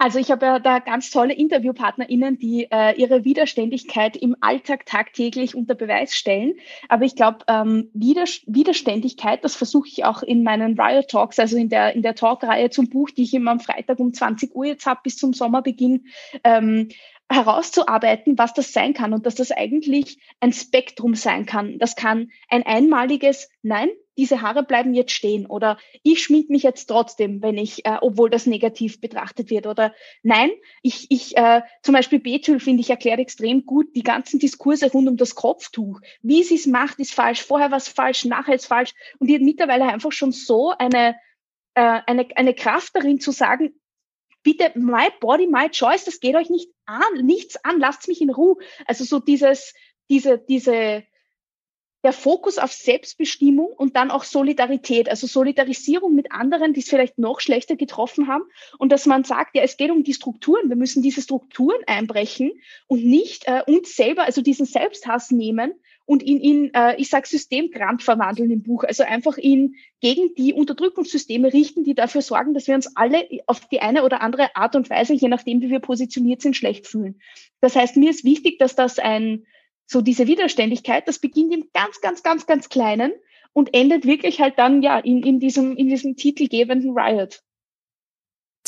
Also ich habe ja da ganz tolle InterviewpartnerInnen, die äh, ihre Widerständigkeit im Alltag tagtäglich unter Beweis stellen. Aber ich glaube, ähm, Widers Widerständigkeit, das versuche ich auch in meinen Riot Talks, also in der, in der Talkreihe zum Buch, die ich immer am Freitag um 20 Uhr jetzt habe bis zum Sommerbeginn, ähm, herauszuarbeiten, was das sein kann und dass das eigentlich ein Spektrum sein kann. Das kann ein einmaliges Nein, diese Haare bleiben jetzt stehen oder ich schmink mich jetzt trotzdem, wenn ich, äh, obwohl das negativ betrachtet wird oder nein, ich, ich äh, zum Beispiel Betül finde ich erklärt extrem gut die ganzen Diskurse rund um das Kopftuch. Wie sie es macht, ist falsch, vorher war es falsch, nachher ist falsch und die hat mittlerweile einfach schon so eine äh, eine, eine Kraft darin zu sagen, bitte, my body, my choice, das geht euch nicht an, nichts an, lasst mich in Ruhe. Also so dieses, diese, diese, der Fokus auf Selbstbestimmung und dann auch Solidarität, also Solidarisierung mit anderen, die es vielleicht noch schlechter getroffen haben und dass man sagt, ja, es geht um die Strukturen, wir müssen diese Strukturen einbrechen und nicht äh, uns selber, also diesen Selbsthass nehmen und ihn in, äh, ich sage, Systemgrant verwandeln im Buch, also einfach ihn gegen die Unterdrückungssysteme richten, die dafür sorgen, dass wir uns alle auf die eine oder andere Art und Weise, je nachdem, wie wir positioniert sind, schlecht fühlen. Das heißt, mir ist wichtig, dass das ein so diese Widerständigkeit, das beginnt im ganz, ganz, ganz, ganz Kleinen und endet wirklich halt dann ja in, in diesem, in diesem titelgebenden Riot.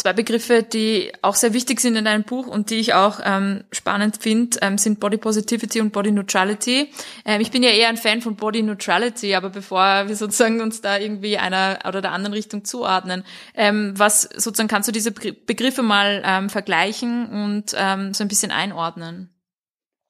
Zwei Begriffe, die auch sehr wichtig sind in deinem Buch und die ich auch ähm, spannend finde, ähm, sind Body Positivity und Body Neutrality. Ähm, ich bin ja eher ein Fan von Body Neutrality, aber bevor wir sozusagen uns da irgendwie einer oder der anderen Richtung zuordnen, ähm, was sozusagen kannst du diese Begriffe mal ähm, vergleichen und ähm, so ein bisschen einordnen?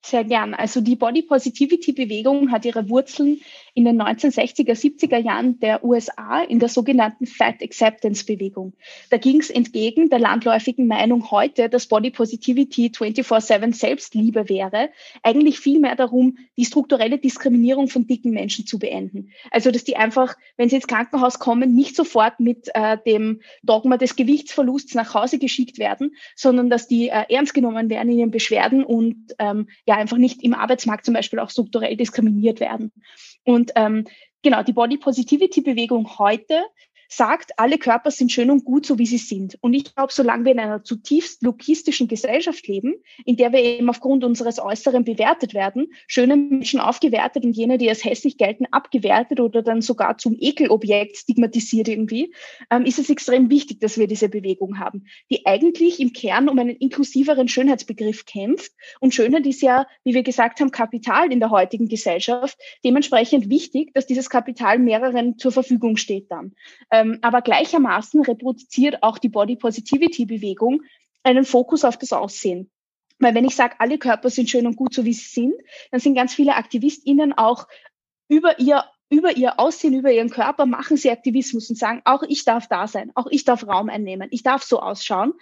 Sehr gern. Also die Body Positivity Bewegung hat ihre Wurzeln in den 1960er, 70er Jahren der USA in der sogenannten Fat Acceptance Bewegung. Da ging es entgegen der landläufigen Meinung heute, dass Body Positivity 24-7 Selbstliebe wäre, eigentlich viel mehr darum, die strukturelle Diskriminierung von dicken Menschen zu beenden. Also dass die einfach, wenn sie ins Krankenhaus kommen, nicht sofort mit äh, dem Dogma des Gewichtsverlusts nach Hause geschickt werden, sondern dass die äh, ernst genommen werden in ihren Beschwerden und ähm, ja einfach nicht im Arbeitsmarkt zum Beispiel auch strukturell diskriminiert werden. Und ähm, genau, die Body Positivity Bewegung heute sagt, alle Körper sind schön und gut, so wie sie sind. Und ich glaube, solange wir in einer zutiefst logistischen Gesellschaft leben, in der wir eben aufgrund unseres Äußeren bewertet werden, schöne Menschen aufgewertet und jene, die als hässlich gelten, abgewertet oder dann sogar zum Ekelobjekt stigmatisiert irgendwie, ähm, ist es extrem wichtig, dass wir diese Bewegung haben, die eigentlich im Kern um einen inklusiveren Schönheitsbegriff kämpft. Und Schönheit ist ja, wie wir gesagt haben, Kapital in der heutigen Gesellschaft. Dementsprechend wichtig, dass dieses Kapital mehreren zur Verfügung steht dann. Ähm, aber gleichermaßen reproduziert auch die Body Positivity Bewegung einen Fokus auf das Aussehen. Weil wenn ich sage, alle Körper sind schön und gut, so wie sie sind, dann sind ganz viele AktivistInnen auch über ihr über ihr Aussehen, über ihren Körper machen sie Aktivismus und sagen, auch ich darf da sein, auch ich darf Raum einnehmen, ich darf so ausschauen.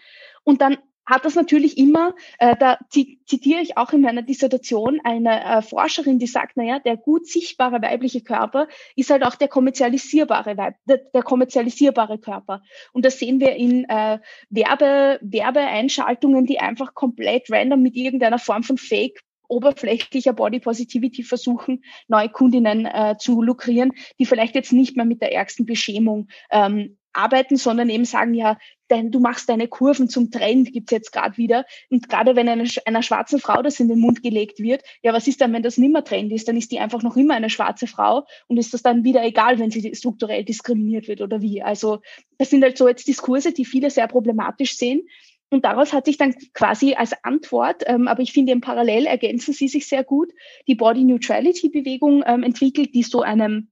Und dann hat das natürlich immer, äh, da zitiere ich auch in meiner Dissertation eine äh, Forscherin, die sagt, naja, der gut sichtbare weibliche Körper ist halt auch der kommerzialisierbare, Weib, der, der kommerzialisierbare Körper. Und das sehen wir in äh, Werbe, Werbeeinschaltungen, die einfach komplett random mit irgendeiner Form von Fake oberflächlicher Body Positivity versuchen, neue Kundinnen äh, zu lukrieren, die vielleicht jetzt nicht mehr mit der ärgsten Beschämung ähm, arbeiten, sondern eben sagen, ja, denn du machst deine Kurven zum Trend, gibt's jetzt gerade wieder. Und gerade wenn eine, einer schwarzen Frau das in den Mund gelegt wird, ja, was ist dann, wenn das nimmer Trend ist? Dann ist die einfach noch immer eine schwarze Frau und ist das dann wieder egal, wenn sie strukturell diskriminiert wird oder wie. Also das sind halt so jetzt Diskurse, die viele sehr problematisch sehen. Und daraus hat sich dann quasi als Antwort, ähm, aber ich finde, im Parallel ergänzen sie sich sehr gut, die Body Neutrality Bewegung ähm, entwickelt, die so einem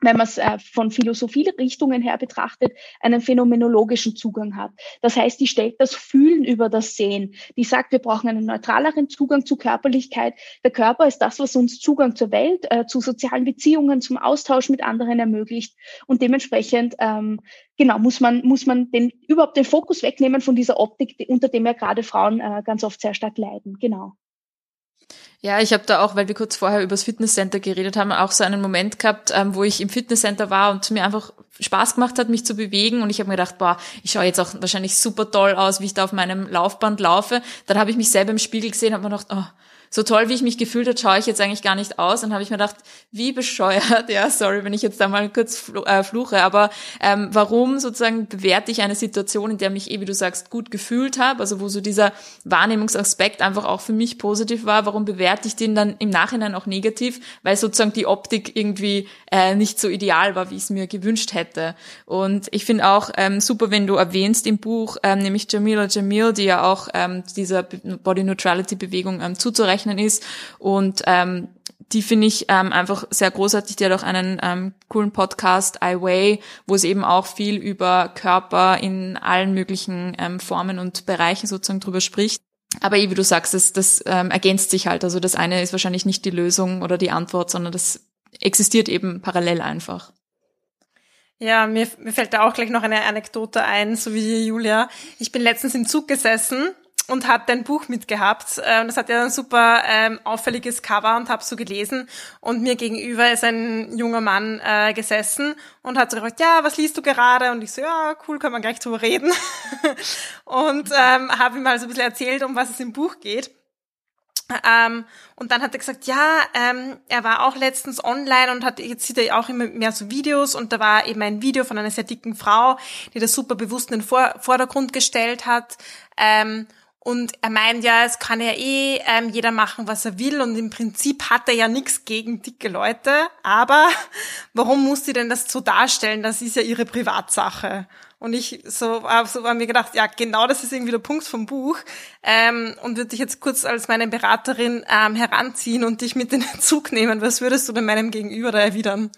wenn man es äh, von Philosophierichtungen her betrachtet, einen phänomenologischen Zugang hat. Das heißt, die stellt das Fühlen über das Sehen. Die sagt, wir brauchen einen neutraleren Zugang zu Körperlichkeit. Der Körper ist das, was uns Zugang zur Welt, äh, zu sozialen Beziehungen, zum Austausch mit anderen ermöglicht. Und dementsprechend, ähm, genau, muss man, muss man den, überhaupt den Fokus wegnehmen von dieser Optik, unter dem ja gerade Frauen äh, ganz oft sehr stark leiden. Genau. Ja, ich habe da auch, weil wir kurz vorher über das Fitnesscenter geredet haben, auch so einen Moment gehabt, ähm, wo ich im Fitnesscenter war und mir einfach Spaß gemacht hat, mich zu bewegen. Und ich habe mir gedacht, boah, ich schaue jetzt auch wahrscheinlich super toll aus, wie ich da auf meinem Laufband laufe. Dann habe ich mich selber im Spiegel gesehen, habe mir gedacht, oh, so toll, wie ich mich gefühlt habe, schaue ich jetzt eigentlich gar nicht aus. Dann habe ich mir gedacht, wie bescheuert, ja, sorry, wenn ich jetzt da mal kurz äh, fluche, aber ähm, warum sozusagen bewerte ich eine Situation, in der mich eh, wie du sagst, gut gefühlt habe, also wo so dieser Wahrnehmungsaspekt einfach auch für mich positiv war, warum bewerte ich den dann im Nachhinein auch negativ, weil sozusagen die Optik irgendwie äh, nicht so ideal war, wie ich es mir gewünscht hätte. Und ich finde auch ähm, super, wenn du erwähnst im Buch, ähm, nämlich Jamila Jamil, die ja auch ähm, dieser Body Neutrality Bewegung ähm, zuzurechnen aufzuzeichnen ist. Und ähm, die finde ich ähm, einfach sehr großartig. Die hat auch einen ähm, coolen Podcast, I Way, wo es eben auch viel über Körper in allen möglichen ähm, Formen und Bereichen sozusagen drüber spricht. Aber wie du sagst, das, das ähm, ergänzt sich halt. Also das eine ist wahrscheinlich nicht die Lösung oder die Antwort, sondern das existiert eben parallel einfach. Ja, mir, mir fällt da auch gleich noch eine Anekdote ein, so wie Julia. Ich bin letztens im Zug gesessen und hat dein Buch mitgehabt. Ähm, das hat ja ein super ähm, auffälliges Cover und habe so gelesen. Und mir gegenüber ist ein junger Mann äh, gesessen und hat so gefragt, ja, was liest du gerade? Und ich so, ja, cool, kann man gleich drüber reden. und ähm, habe ihm mal so ein bisschen erzählt, um was es im Buch geht. Ähm, und dann hat er gesagt, ja, ähm, er war auch letztens online und hat jetzt sieht er auch immer mehr so Videos und da war eben ein Video von einer sehr dicken Frau, die das super bewusst in den Vor Vordergrund gestellt hat. Ähm, und er meint ja, es kann ja eh ähm, jeder machen, was er will. Und im Prinzip hat er ja nichts gegen dicke Leute. Aber warum muss sie denn das so darstellen? Das ist ja ihre Privatsache. Und ich so, so war mir gedacht, ja, genau das ist irgendwie der Punkt vom Buch. Ähm, und würde dich jetzt kurz als meine Beraterin ähm, heranziehen und dich mit in den Zug nehmen. Was würdest du denn meinem Gegenüber da erwidern?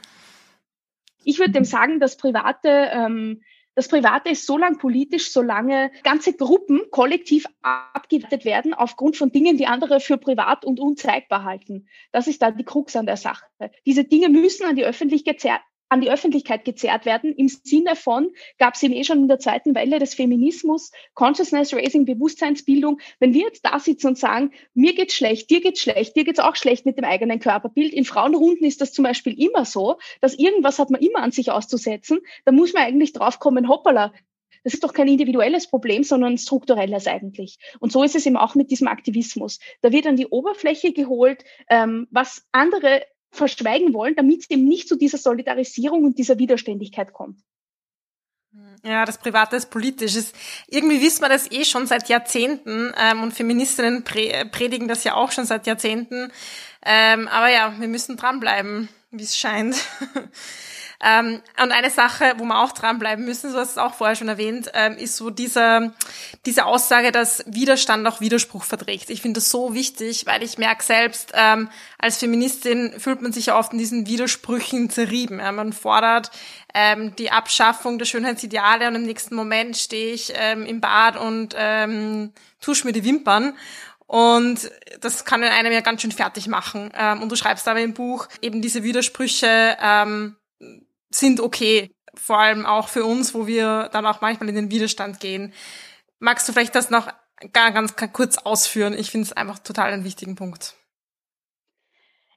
Ich würde dem sagen, dass private ähm, das Private ist so lang politisch, solange ganze Gruppen kollektiv abgewertet werden aufgrund von Dingen, die andere für privat und unzeigbar halten. Das ist da die Krux an der Sache. Diese Dinge müssen an die Öffentlichkeit an die Öffentlichkeit gezerrt werden. Im Sinne von, gab es eben eh schon in der zweiten Welle des Feminismus, Consciousness Raising, Bewusstseinsbildung. Wenn wir jetzt da sitzen und sagen, mir geht's schlecht, dir geht's schlecht, dir geht's auch schlecht mit dem eigenen Körperbild. In Frauenrunden ist das zum Beispiel immer so, dass irgendwas hat man immer an sich auszusetzen. Da muss man eigentlich draufkommen, hoppala, das ist doch kein individuelles Problem, sondern ein strukturelles eigentlich. Und so ist es eben auch mit diesem Aktivismus. Da wird an die Oberfläche geholt, ähm, was andere verschweigen wollen, damit es eben nicht zu dieser Solidarisierung und dieser Widerständigkeit kommt. Ja, das Private ist politisch. Ist, irgendwie wissen wir das eh schon seit Jahrzehnten ähm, und Feministinnen pre predigen das ja auch schon seit Jahrzehnten. Ähm, aber ja, wir müssen dranbleiben, wie es scheint. Ähm, und eine Sache, wo wir auch dranbleiben müssen, so hast du es auch vorher schon erwähnt, ähm, ist so diese, diese Aussage, dass Widerstand auch Widerspruch verträgt. Ich finde das so wichtig, weil ich merke selbst, ähm, als Feministin fühlt man sich ja oft in diesen Widersprüchen zerrieben. Ja, man fordert ähm, die Abschaffung der Schönheitsideale und im nächsten Moment stehe ich ähm, im Bad und ähm, tusche mir die Wimpern. Und das kann einem ja ganz schön fertig machen. Ähm, und du schreibst aber im Buch eben diese Widersprüche ähm, sind okay. Vor allem auch für uns, wo wir dann auch manchmal in den Widerstand gehen. Magst du vielleicht das noch ganz, ganz kurz ausführen? Ich finde es einfach total einen wichtigen Punkt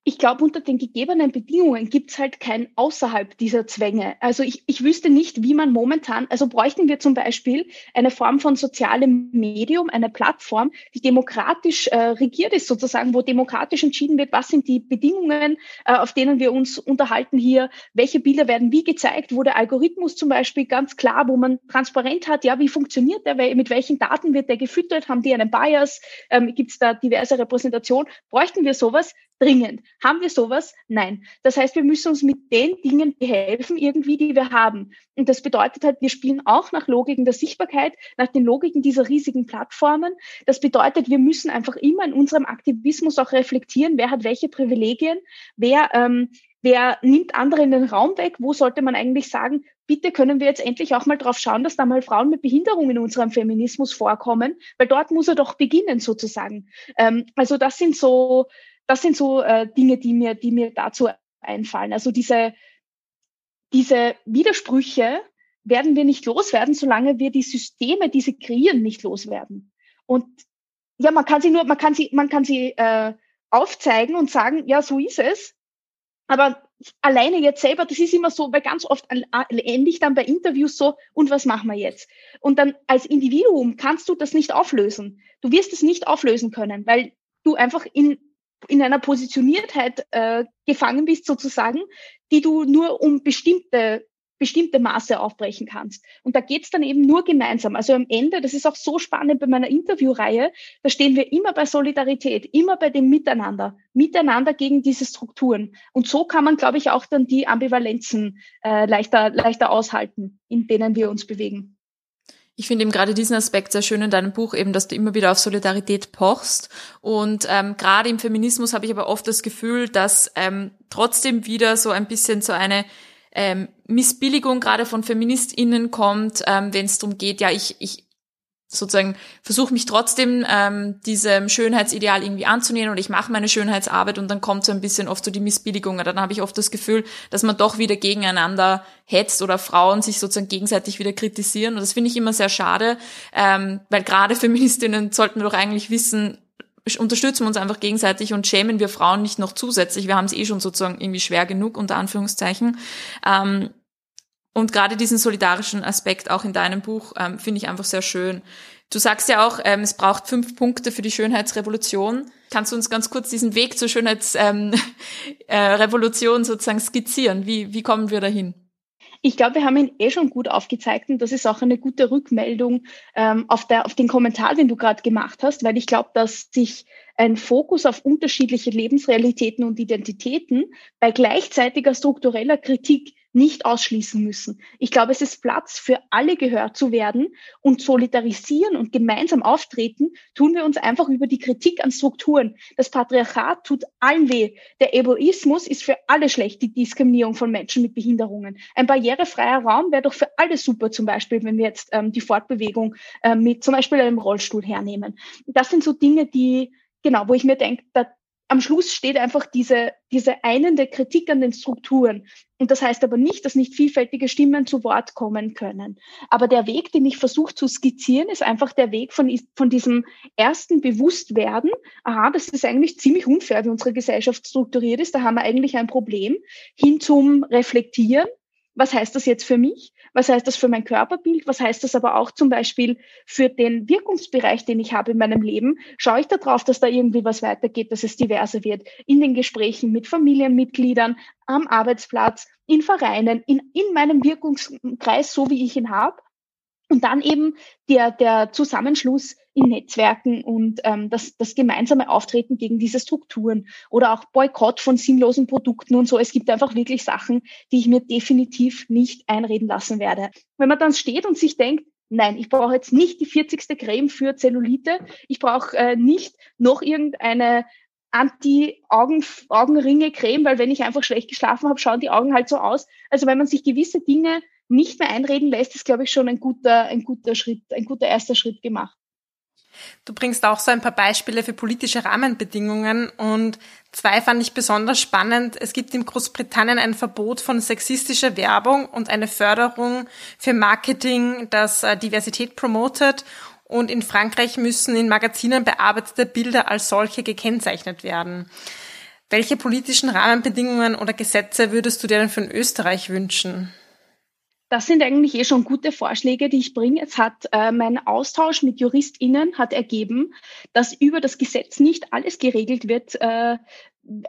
ich glaube, unter den gegebenen Bedingungen gibt's halt kein außerhalb dieser Zwänge. Also ich, ich wüsste nicht, wie man momentan, also bräuchten wir zum Beispiel eine Form von sozialem Medium, eine Plattform, die demokratisch äh, regiert ist, sozusagen, wo demokratisch entschieden wird, was sind die Bedingungen, äh, auf denen wir uns unterhalten hier, welche Bilder werden wie gezeigt, wo der Algorithmus zum Beispiel ganz klar, wo man transparent hat, ja, wie funktioniert der, mit welchen Daten wird der gefüttert, haben die einen Bias, ähm, gibt es da diverse Repräsentation, bräuchten wir sowas dringend. Haben wir sowas? Nein. Das heißt, wir müssen uns mit den Dingen behelfen, irgendwie, die wir haben. Und das bedeutet halt, wir spielen auch nach Logiken der Sichtbarkeit, nach den Logiken dieser riesigen Plattformen. Das bedeutet, wir müssen einfach immer in unserem Aktivismus auch reflektieren, wer hat welche Privilegien, wer ähm, wer nimmt andere in den Raum weg? Wo sollte man eigentlich sagen, bitte können wir jetzt endlich auch mal drauf schauen, dass da mal Frauen mit Behinderung in unserem Feminismus vorkommen, weil dort muss er doch beginnen sozusagen. Ähm, also das sind so, das sind so äh, Dinge, die mir, die mir dazu einfallen. Also diese, diese Widersprüche werden wir nicht loswerden, solange wir die Systeme, die sie kreieren, nicht loswerden. Und ja, man kann sie nur, man kann sie, man kann sie äh, aufzeigen und sagen, ja, so ist es. Aber alleine jetzt selber, das ist immer so, weil ganz oft ende ich dann bei Interviews so, und was machen wir jetzt? Und dann als Individuum kannst du das nicht auflösen. Du wirst es nicht auflösen können, weil du einfach in, in einer Positioniertheit äh, gefangen bist sozusagen, die du nur um bestimmte bestimmte Maße aufbrechen kannst. Und da geht's dann eben nur gemeinsam. Also am Ende, das ist auch so spannend bei meiner Interviewreihe, da stehen wir immer bei Solidarität, immer bei dem Miteinander, miteinander gegen diese Strukturen. Und so kann man, glaube ich, auch dann die Ambivalenzen äh, leichter, leichter aushalten, in denen wir uns bewegen. Ich finde eben gerade diesen Aspekt sehr schön in deinem Buch, eben, dass du immer wieder auf Solidarität pochst. Und ähm, gerade im Feminismus habe ich aber oft das Gefühl, dass ähm, trotzdem wieder so ein bisschen so eine ähm, Missbilligung gerade von FeministInnen kommt, ähm, wenn es darum geht, ja, ich, ich sozusagen versuche mich trotzdem ähm, diesem Schönheitsideal irgendwie anzunähern und ich mache meine Schönheitsarbeit und dann kommt so ein bisschen oft so die Missbilligung. Dann habe ich oft das Gefühl, dass man doch wieder gegeneinander hetzt oder Frauen sich sozusagen gegenseitig wieder kritisieren. Und das finde ich immer sehr schade, ähm, weil gerade Feministinnen sollten doch eigentlich wissen, unterstützen wir uns einfach gegenseitig und schämen wir Frauen nicht noch zusätzlich. Wir haben es eh schon sozusagen irgendwie schwer genug, unter Anführungszeichen. Ähm, und gerade diesen solidarischen Aspekt auch in deinem Buch ähm, finde ich einfach sehr schön. Du sagst ja auch, ähm, es braucht fünf Punkte für die Schönheitsrevolution. Kannst du uns ganz kurz diesen Weg zur Schönheitsrevolution ähm, äh, sozusagen skizzieren? Wie, wie kommen wir dahin? Ich glaube, wir haben ihn eh schon gut aufgezeigt und das ist auch eine gute Rückmeldung ähm, auf, der, auf den Kommentar, den du gerade gemacht hast, weil ich glaube, dass sich ein Fokus auf unterschiedliche Lebensrealitäten und Identitäten bei gleichzeitiger struktureller Kritik nicht ausschließen müssen. Ich glaube, es ist Platz für alle gehört zu werden und solidarisieren und gemeinsam auftreten, tun wir uns einfach über die Kritik an Strukturen. Das Patriarchat tut allen weh. Der Egoismus ist für alle schlecht, die Diskriminierung von Menschen mit Behinderungen. Ein barrierefreier Raum wäre doch für alle super, zum Beispiel, wenn wir jetzt ähm, die Fortbewegung äh, mit zum Beispiel einem Rollstuhl hernehmen. Das sind so Dinge, die, genau, wo ich mir denke, am Schluss steht einfach diese, diese einende Kritik an den Strukturen. Und das heißt aber nicht, dass nicht vielfältige Stimmen zu Wort kommen können. Aber der Weg, den ich versuche zu skizzieren, ist einfach der Weg von, von diesem ersten Bewusstwerden. Aha, das ist eigentlich ziemlich unfair, wie unsere Gesellschaft strukturiert ist. Da haben wir eigentlich ein Problem. Hin zum Reflektieren was heißt das jetzt für mich? Was heißt das für mein Körperbild? Was heißt das aber auch zum Beispiel für den Wirkungsbereich, den ich habe in meinem Leben? Schaue ich darauf, dass da irgendwie was weitergeht, dass es diverser wird? In den Gesprächen mit Familienmitgliedern, am Arbeitsplatz, in Vereinen, in, in meinem Wirkungskreis, so wie ich ihn habe. Und dann eben der, der Zusammenschluss in Netzwerken und ähm, das, das gemeinsame Auftreten gegen diese Strukturen oder auch Boykott von sinnlosen Produkten und so. Es gibt einfach wirklich Sachen, die ich mir definitiv nicht einreden lassen werde. Wenn man dann steht und sich denkt, nein, ich brauche jetzt nicht die 40. Creme für Zellulite, ich brauche äh, nicht noch irgendeine Anti-Augenringe-Creme, weil wenn ich einfach schlecht geschlafen habe, schauen die Augen halt so aus. Also wenn man sich gewisse Dinge nicht mehr einreden lässt, ist, glaube ich, schon ein guter, ein guter Schritt, ein guter erster Schritt gemacht. Du bringst auch so ein paar Beispiele für politische Rahmenbedingungen und zwei fand ich besonders spannend. Es gibt in Großbritannien ein Verbot von sexistischer Werbung und eine Förderung für Marketing, das äh, Diversität promotet. Und in Frankreich müssen in Magazinen bearbeitete Bilder als solche gekennzeichnet werden. Welche politischen Rahmenbedingungen oder Gesetze würdest du dir denn für Österreich wünschen? Das sind eigentlich eh schon gute Vorschläge, die ich bringe. Es hat äh, mein Austausch mit JuristInnen hat ergeben, dass über das Gesetz nicht alles geregelt wird, äh,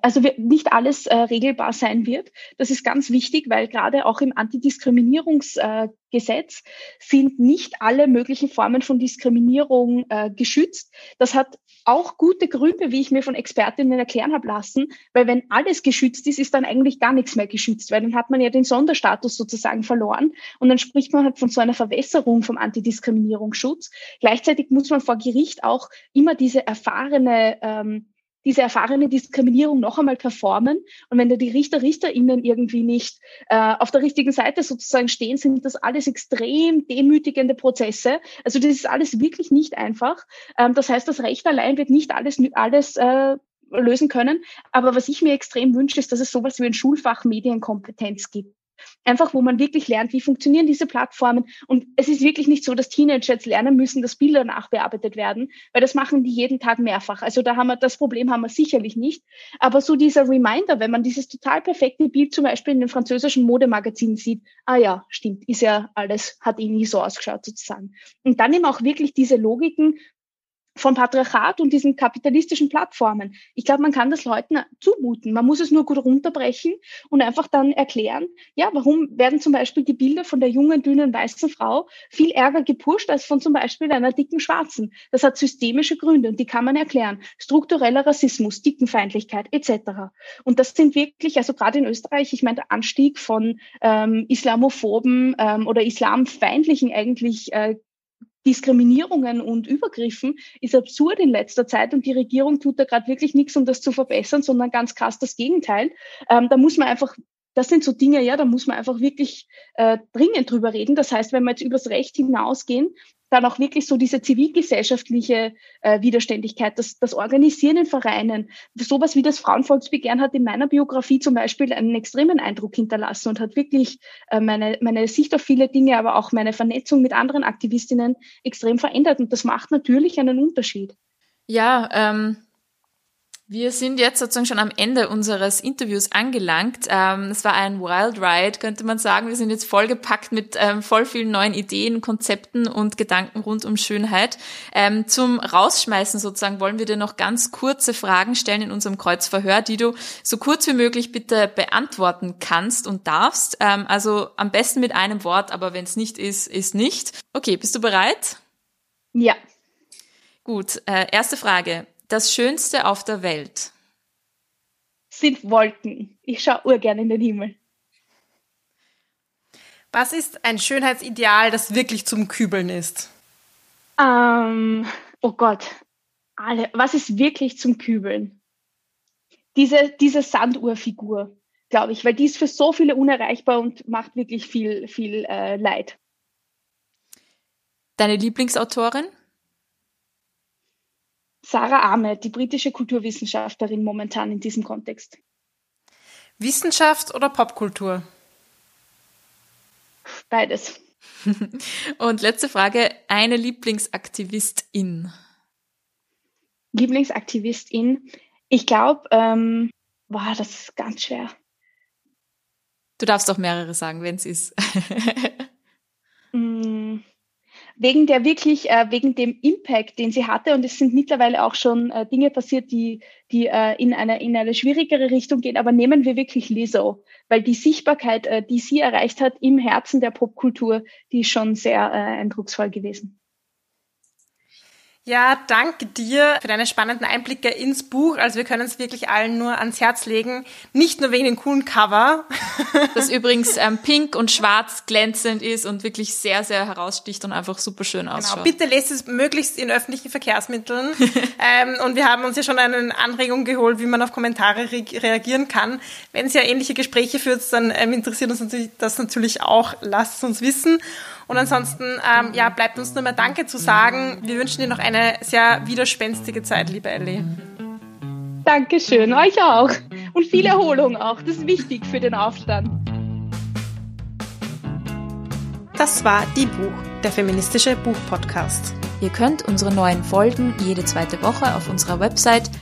also nicht alles äh, regelbar sein wird. Das ist ganz wichtig, weil gerade auch im Antidiskriminierungsgesetz äh, sind nicht alle möglichen Formen von Diskriminierung äh, geschützt. Das hat auch gute Gründe, wie ich mir von Expertinnen erklären habe lassen, weil wenn alles geschützt ist, ist dann eigentlich gar nichts mehr geschützt, weil dann hat man ja den Sonderstatus sozusagen verloren und dann spricht man halt von so einer Verwässerung vom Antidiskriminierungsschutz. Gleichzeitig muss man vor Gericht auch immer diese erfahrene ähm, diese erfahrene Diskriminierung noch einmal performen. Und wenn da die Richter, RichterInnen irgendwie nicht äh, auf der richtigen Seite sozusagen stehen, sind das alles extrem demütigende Prozesse. Also das ist alles wirklich nicht einfach. Ähm, das heißt, das Recht allein wird nicht alles, alles äh, lösen können. Aber was ich mir extrem wünsche, ist, dass es sowas wie ein Schulfach Medienkompetenz gibt. Einfach, wo man wirklich lernt, wie funktionieren diese Plattformen. Und es ist wirklich nicht so, dass Teenager jetzt lernen müssen, dass Bilder nachbearbeitet werden, weil das machen die jeden Tag mehrfach. Also da haben wir, das Problem haben wir sicherlich nicht. Aber so dieser Reminder, wenn man dieses total perfekte Bild zum Beispiel in den französischen Modemagazinen sieht, ah ja, stimmt, ist ja alles, hat eh nie so ausgeschaut sozusagen. Und dann eben auch wirklich diese Logiken von Patriarchat und diesen kapitalistischen Plattformen. Ich glaube, man kann das Leuten zumuten. Man muss es nur gut runterbrechen und einfach dann erklären, ja, warum werden zum Beispiel die Bilder von der jungen, dünnen, weißen Frau viel ärger gepusht als von zum Beispiel einer dicken, schwarzen. Das hat systemische Gründe und die kann man erklären. Struktureller Rassismus, Dickenfeindlichkeit etc. Und das sind wirklich, also gerade in Österreich, ich meine, der Anstieg von ähm, islamophoben ähm, oder islamfeindlichen eigentlich äh, Diskriminierungen und Übergriffen ist absurd in letzter Zeit und die Regierung tut da gerade wirklich nichts, um das zu verbessern, sondern ganz krass das Gegenteil. Ähm, da muss man einfach das sind so Dinge, ja, da muss man einfach wirklich äh, dringend drüber reden. Das heißt, wenn wir jetzt übers Recht hinausgehen, dann auch wirklich so diese zivilgesellschaftliche äh, Widerständigkeit, das, das Organisieren in Vereinen, sowas wie das Frauenvolksbegehren hat in meiner Biografie zum Beispiel einen extremen Eindruck hinterlassen und hat wirklich äh, meine, meine Sicht auf viele Dinge, aber auch meine Vernetzung mit anderen Aktivistinnen extrem verändert. Und das macht natürlich einen Unterschied. Ja, ähm, wir sind jetzt sozusagen schon am Ende unseres Interviews angelangt. Ähm, es war ein Wild Ride, könnte man sagen. Wir sind jetzt vollgepackt mit ähm, voll vielen neuen Ideen, Konzepten und Gedanken rund um Schönheit. Ähm, zum Rausschmeißen sozusagen wollen wir dir noch ganz kurze Fragen stellen in unserem Kreuzverhör, die du so kurz wie möglich bitte beantworten kannst und darfst. Also am besten mit einem Wort, aber wenn es nicht ist, ist nicht. Okay, bist du bereit? Ja. Gut, äh, erste Frage. Das Schönste auf der Welt? Sind Wolken. Ich schaue urgern in den Himmel. Was ist ein Schönheitsideal, das wirklich zum Kübeln ist? Ähm, oh Gott. Alle, was ist wirklich zum Kübeln? Diese, diese Sanduhrfigur, glaube ich, weil die ist für so viele unerreichbar und macht wirklich viel, viel äh, Leid. Deine Lieblingsautorin? Sarah Ahmed, die britische Kulturwissenschaftlerin momentan in diesem Kontext. Wissenschaft oder Popkultur? Beides. Und letzte Frage, eine Lieblingsaktivistin? Lieblingsaktivistin? Ich glaube, ähm, boah, das ist ganz schwer. Du darfst auch mehrere sagen, wenn es ist. mm, wegen der wirklich, äh, wegen dem Impact, den sie hatte. Und es sind mittlerweile auch schon äh, Dinge passiert, die, die äh, in, eine, in eine schwierigere Richtung gehen. Aber nehmen wir wirklich Lizzo, weil die Sichtbarkeit, äh, die sie erreicht hat im Herzen der Popkultur, die ist schon sehr äh, eindrucksvoll gewesen. Ja, danke dir für deine spannenden Einblicke ins Buch. Also wir können es wirklich allen nur ans Herz legen. Nicht nur wegen dem coolen Cover. Das übrigens ähm, pink und schwarz glänzend ist und wirklich sehr, sehr heraussticht und einfach super schön genau, ausschaut. Genau, bitte lest es möglichst in öffentlichen Verkehrsmitteln. ähm, und wir haben uns ja schon eine Anregung geholt, wie man auf Kommentare re reagieren kann. Wenn es ja ähnliche Gespräche führt, dann ähm, interessiert uns natürlich das natürlich auch. Lasst es uns wissen. Und ansonsten, ähm, ja, bleibt uns nur mehr Danke zu sagen. Wir wünschen dir noch eine sehr widerspenstige Zeit, liebe Ellie. Dankeschön, euch auch. Und viel Erholung auch. Das ist wichtig für den Aufstand. Das war Die Buch, der feministische Buchpodcast. Ihr könnt unsere neuen Folgen jede zweite Woche auf unserer Website